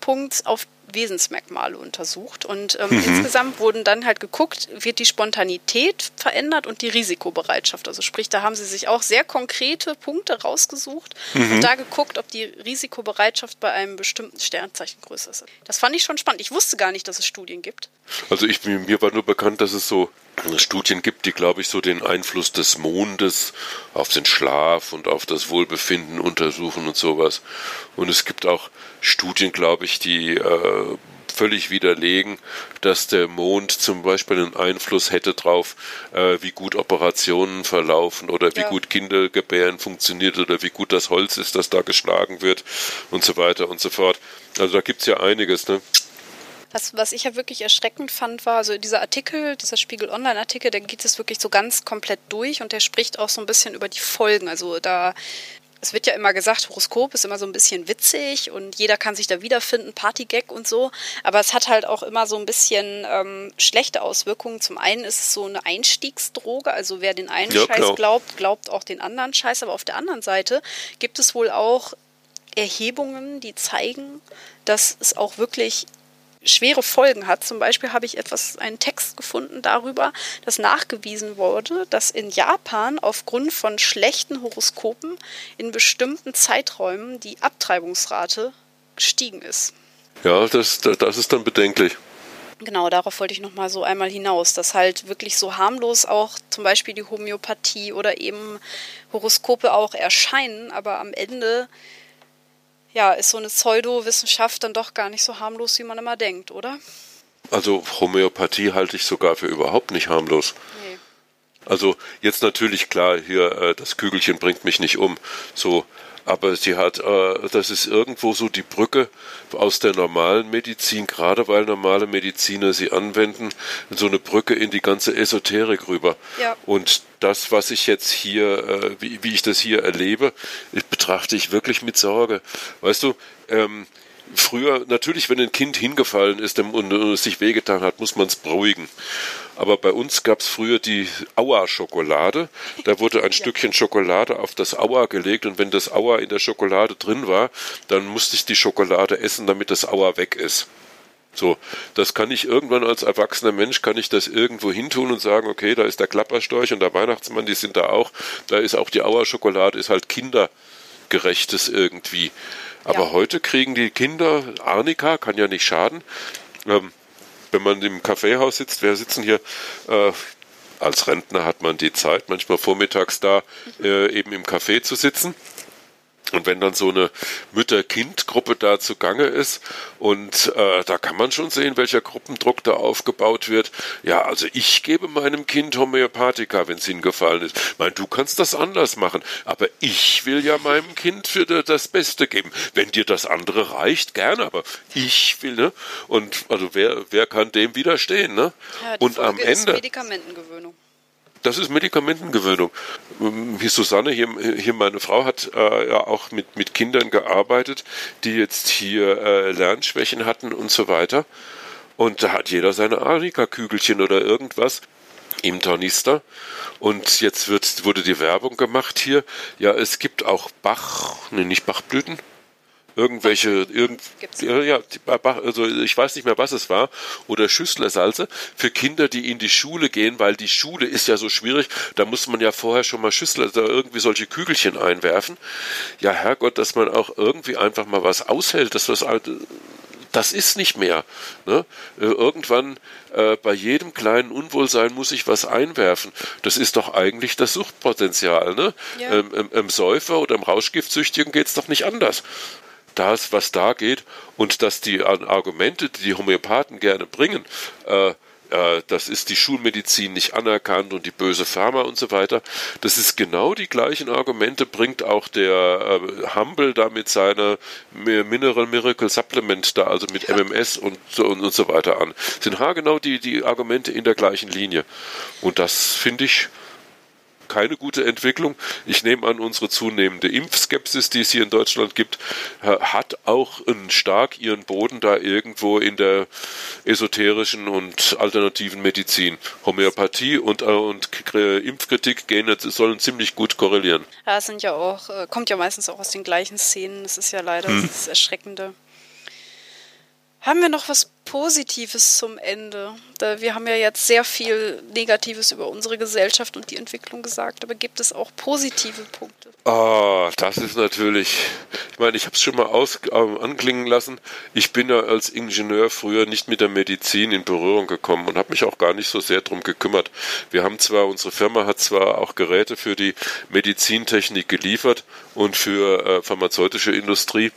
A: Geburtszeitpunkts auf Wesensmerkmale untersucht. Und ähm, mhm. insgesamt wurden dann halt geguckt, wird die Spontanität verändert und die Risikobereitschaft. Also sprich, da haben sie sich auch sehr konkrete Punkte rausgesucht mhm. und da geguckt, ob die Risikobereitschaft bei einem bestimmten Sternzeichen größer ist. Das fand ich schon spannend. Ich wusste gar nicht, dass es Studien gibt.
B: Also ich, mir war nur bekannt, dass es so Studien gibt, die, glaube ich, so den Einfluss des Mondes auf den Schlaf und auf das Wohlbefinden untersuchen und sowas. Und es gibt auch Studien, glaube ich, die äh, völlig widerlegen, dass der Mond zum Beispiel einen Einfluss hätte darauf, äh, wie gut Operationen verlaufen oder wie ja. gut Kindergebären funktioniert oder wie gut das Holz ist, das da geschlagen wird und so weiter und so fort. Also da gibt es ja einiges, ne?
A: Was, was ich ja wirklich erschreckend fand, war, also dieser Artikel, dieser Spiegel Online-Artikel, der geht es wirklich so ganz komplett durch und der spricht auch so ein bisschen über die Folgen. Also da es wird ja immer gesagt, Horoskop ist immer so ein bisschen witzig und jeder kann sich da wiederfinden, Partygag und so. Aber es hat halt auch immer so ein bisschen ähm, schlechte Auswirkungen. Zum einen ist es so eine Einstiegsdroge, also wer den einen ja, Scheiß klar. glaubt, glaubt auch den anderen Scheiß. Aber auf der anderen Seite gibt es wohl auch Erhebungen, die zeigen, dass es auch wirklich schwere Folgen hat. Zum Beispiel habe ich etwas, einen Text gefunden darüber, dass nachgewiesen wurde, dass in Japan aufgrund von schlechten Horoskopen in bestimmten Zeiträumen die Abtreibungsrate gestiegen ist.
B: Ja, das, das ist dann bedenklich.
A: Genau, darauf wollte ich nochmal so einmal hinaus, dass halt wirklich so harmlos auch zum Beispiel die Homöopathie oder eben Horoskope auch erscheinen, aber am Ende ja, ist so eine Pseudowissenschaft dann doch gar nicht so harmlos, wie man immer denkt, oder?
B: Also Homöopathie halte ich sogar für überhaupt nicht harmlos. Nee. Also jetzt natürlich klar, hier äh, das Kügelchen bringt mich nicht um. So, aber sie hat, äh, das ist irgendwo so die Brücke aus der normalen Medizin, gerade weil normale Mediziner sie anwenden, so eine Brücke in die ganze Esoterik rüber. Ja. Und das, was ich jetzt hier, äh, wie, wie ich das hier erlebe, betrachte ich wirklich mit Sorge. Weißt du, ähm, früher, natürlich, wenn ein Kind hingefallen ist und, sich wehgetan hat, muss man es beruhigen. Aber bei uns gab es früher die Auer-Schokolade. Da wurde ein ja. Stückchen Schokolade auf das Auer gelegt und wenn das Auer in der Schokolade drin war, dann musste ich die Schokolade essen, damit das Auer weg ist. So, das kann ich irgendwann als erwachsener Mensch, kann ich das irgendwo hintun und sagen, okay, da ist der Klapperstorch und der Weihnachtsmann, die sind da auch. Da ist auch die Auer-Schokolade, ist halt kindergerechtes irgendwie. Aber ja. heute kriegen die Kinder, Arnika kann ja nicht schaden, ähm, wenn man im Kaffeehaus sitzt, wir sitzen hier, äh, als Rentner hat man die Zeit, manchmal vormittags da äh, eben im Café zu sitzen. Und wenn dann so eine Mütter-Kind-Gruppe da zugange ist und äh, da kann man schon sehen, welcher Gruppendruck da aufgebaut wird. Ja, also ich gebe meinem Kind Homöopathika, wenn es hingefallen ist. Ich meine, du kannst das anders machen, aber ich will ja meinem Kind für das Beste geben. Wenn dir das andere reicht, gerne, aber ich will, ne? Und also wer, wer kann dem widerstehen, ne?
A: Ja,
B: und am Ende.
A: Medikamentengewöhnung.
B: Das ist Medikamentengewöhnung. Ähm, Hier Susanne, hier, hier meine Frau, hat äh, ja auch mit, mit Kindern gearbeitet, die jetzt hier äh, Lernschwächen hatten und so weiter. Und da hat jeder seine Arika-Kügelchen oder irgendwas im Tornister. Und jetzt wird, wurde die Werbung gemacht hier. Ja, es gibt auch Bach, ne, nicht Bachblüten, irgendwelche, irgend, ja, also ich weiß nicht mehr, was es war, oder Schüsslersalze für Kinder, die in die Schule gehen, weil die Schule ist ja so schwierig, da muss man ja vorher schon mal Schüssler, also irgendwie solche Kügelchen einwerfen. Ja, Herrgott, dass man auch irgendwie einfach mal was aushält, dass das das ist nicht mehr. Ne? Äh, Irgendwann äh, bei jedem kleinen Unwohlsein muss ich was einwerfen. Das ist doch eigentlich das Suchtpotenzial. Ne?
A: Ja.
B: Ähm, Im Säufer oder im Rauschgiftsüchtigen geht es doch nicht anders. Das, was da geht und dass die Ar- Argumente, die die Homöopathen gerne bringen, äh, äh, das ist die Schulmedizin nicht anerkannt und die böse Pharma und so weiter. Das ist genau die gleichen Argumente, bringt auch der äh, Humble da mit seiner Mi- Mineral Miracle Supplement da, also mit MMS und so, und, und so weiter an. Sind haargenau die, die Argumente in der gleichen Linie. Und das finde ich keine gute Entwicklung. Ich nehme an, unsere zunehmende Impfskepsis, die es hier in Deutschland gibt, ha- hat auch stark ihren Boden da irgendwo in der esoterischen und alternativen Medizin. Homöopathie und, äh, und Impfkritik gehen, sollen ziemlich gut korrelieren.
A: Ja, es sind ja auch, äh, kommt ja meistens auch aus den gleichen Szenen. Das ist ja leider
B: Hm.
A: das Erschreckende. Haben wir noch was Positives zum Ende? Wir haben ja jetzt sehr viel Negatives über unsere Gesellschaft und die Entwicklung gesagt, aber gibt es auch positive Punkte?
B: Ah, das ist natürlich. Ich meine, ich habe es schon mal aus, ähm, anklingen lassen. Ich bin ja als Ingenieur früher nicht mit der Medizin in Berührung gekommen und habe mich auch gar nicht so sehr drum gekümmert. Wir haben zwar, unsere Firma hat zwar auch Geräte für die Medizintechnik geliefert und für äh, pharmazeutische Industrie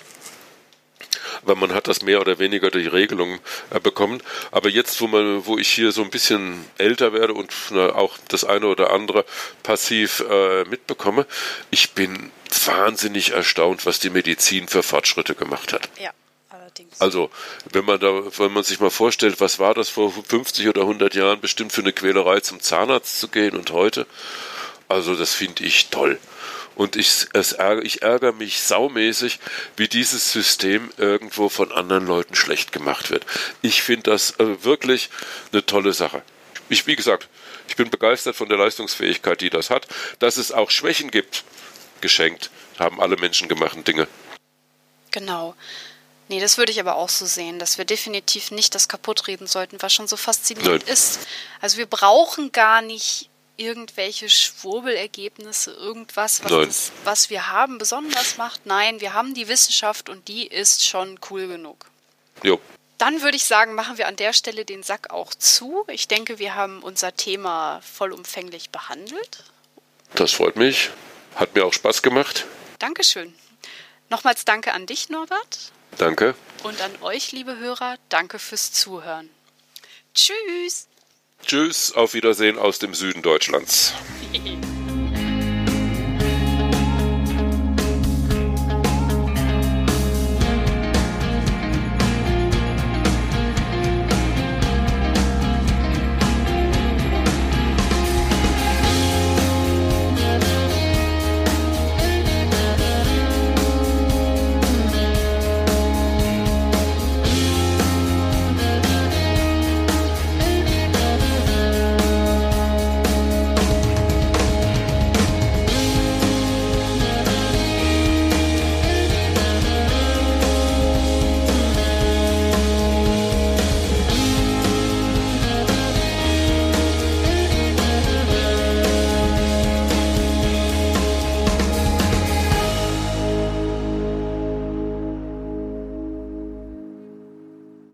B: aber man hat das mehr oder weniger die Regelung äh, bekommen. Aber jetzt, wo man, wo ich hier so ein bisschen älter werde und na, auch das eine oder andere passiv äh, mitbekomme, ich bin wahnsinnig erstaunt, was die Medizin für Fortschritte gemacht hat.
A: Ja, allerdings.
B: Also, wenn man da, wenn man sich mal vorstellt, was war das vor 50 oder 100 Jahren bestimmt für eine Quälerei zum Zahnarzt zu gehen und heute? Also, das finde ich toll. Und ich, es ärger, ich ärgere mich saumäßig, wie dieses System irgendwo von anderen Leuten schlecht gemacht wird. Ich finde das äh, wirklich eine tolle Sache. Ich, wie gesagt, ich bin begeistert von der Leistungsfähigkeit, die das hat. Dass es auch Schwächen gibt, geschenkt, haben alle menschengemachten Dinge.
A: Genau. Nee, das würde ich aber auch so sehen, dass wir definitiv nicht das kaputtreden sollten, was schon so faszinierend
B: Nein.
A: ist. Also wir brauchen gar nicht irgendwelche Schwurbelergebnisse, irgendwas, was, das, was wir haben, besonders macht. Nein, wir haben die Wissenschaft und die ist schon cool genug.
B: Jo.
A: Dann würde ich sagen, machen wir an der Stelle den Sack auch zu. Ich denke, wir haben unser Thema vollumfänglich behandelt.
B: Das freut mich. Hat mir auch Spaß gemacht.
A: Dankeschön. Nochmals danke an dich, Norbert.
B: Danke.
A: Und an euch, liebe Hörer, danke fürs Zuhören. Tschüss.
B: Tschüss, auf Wiedersehen aus dem Süden Deutschlands. *laughs*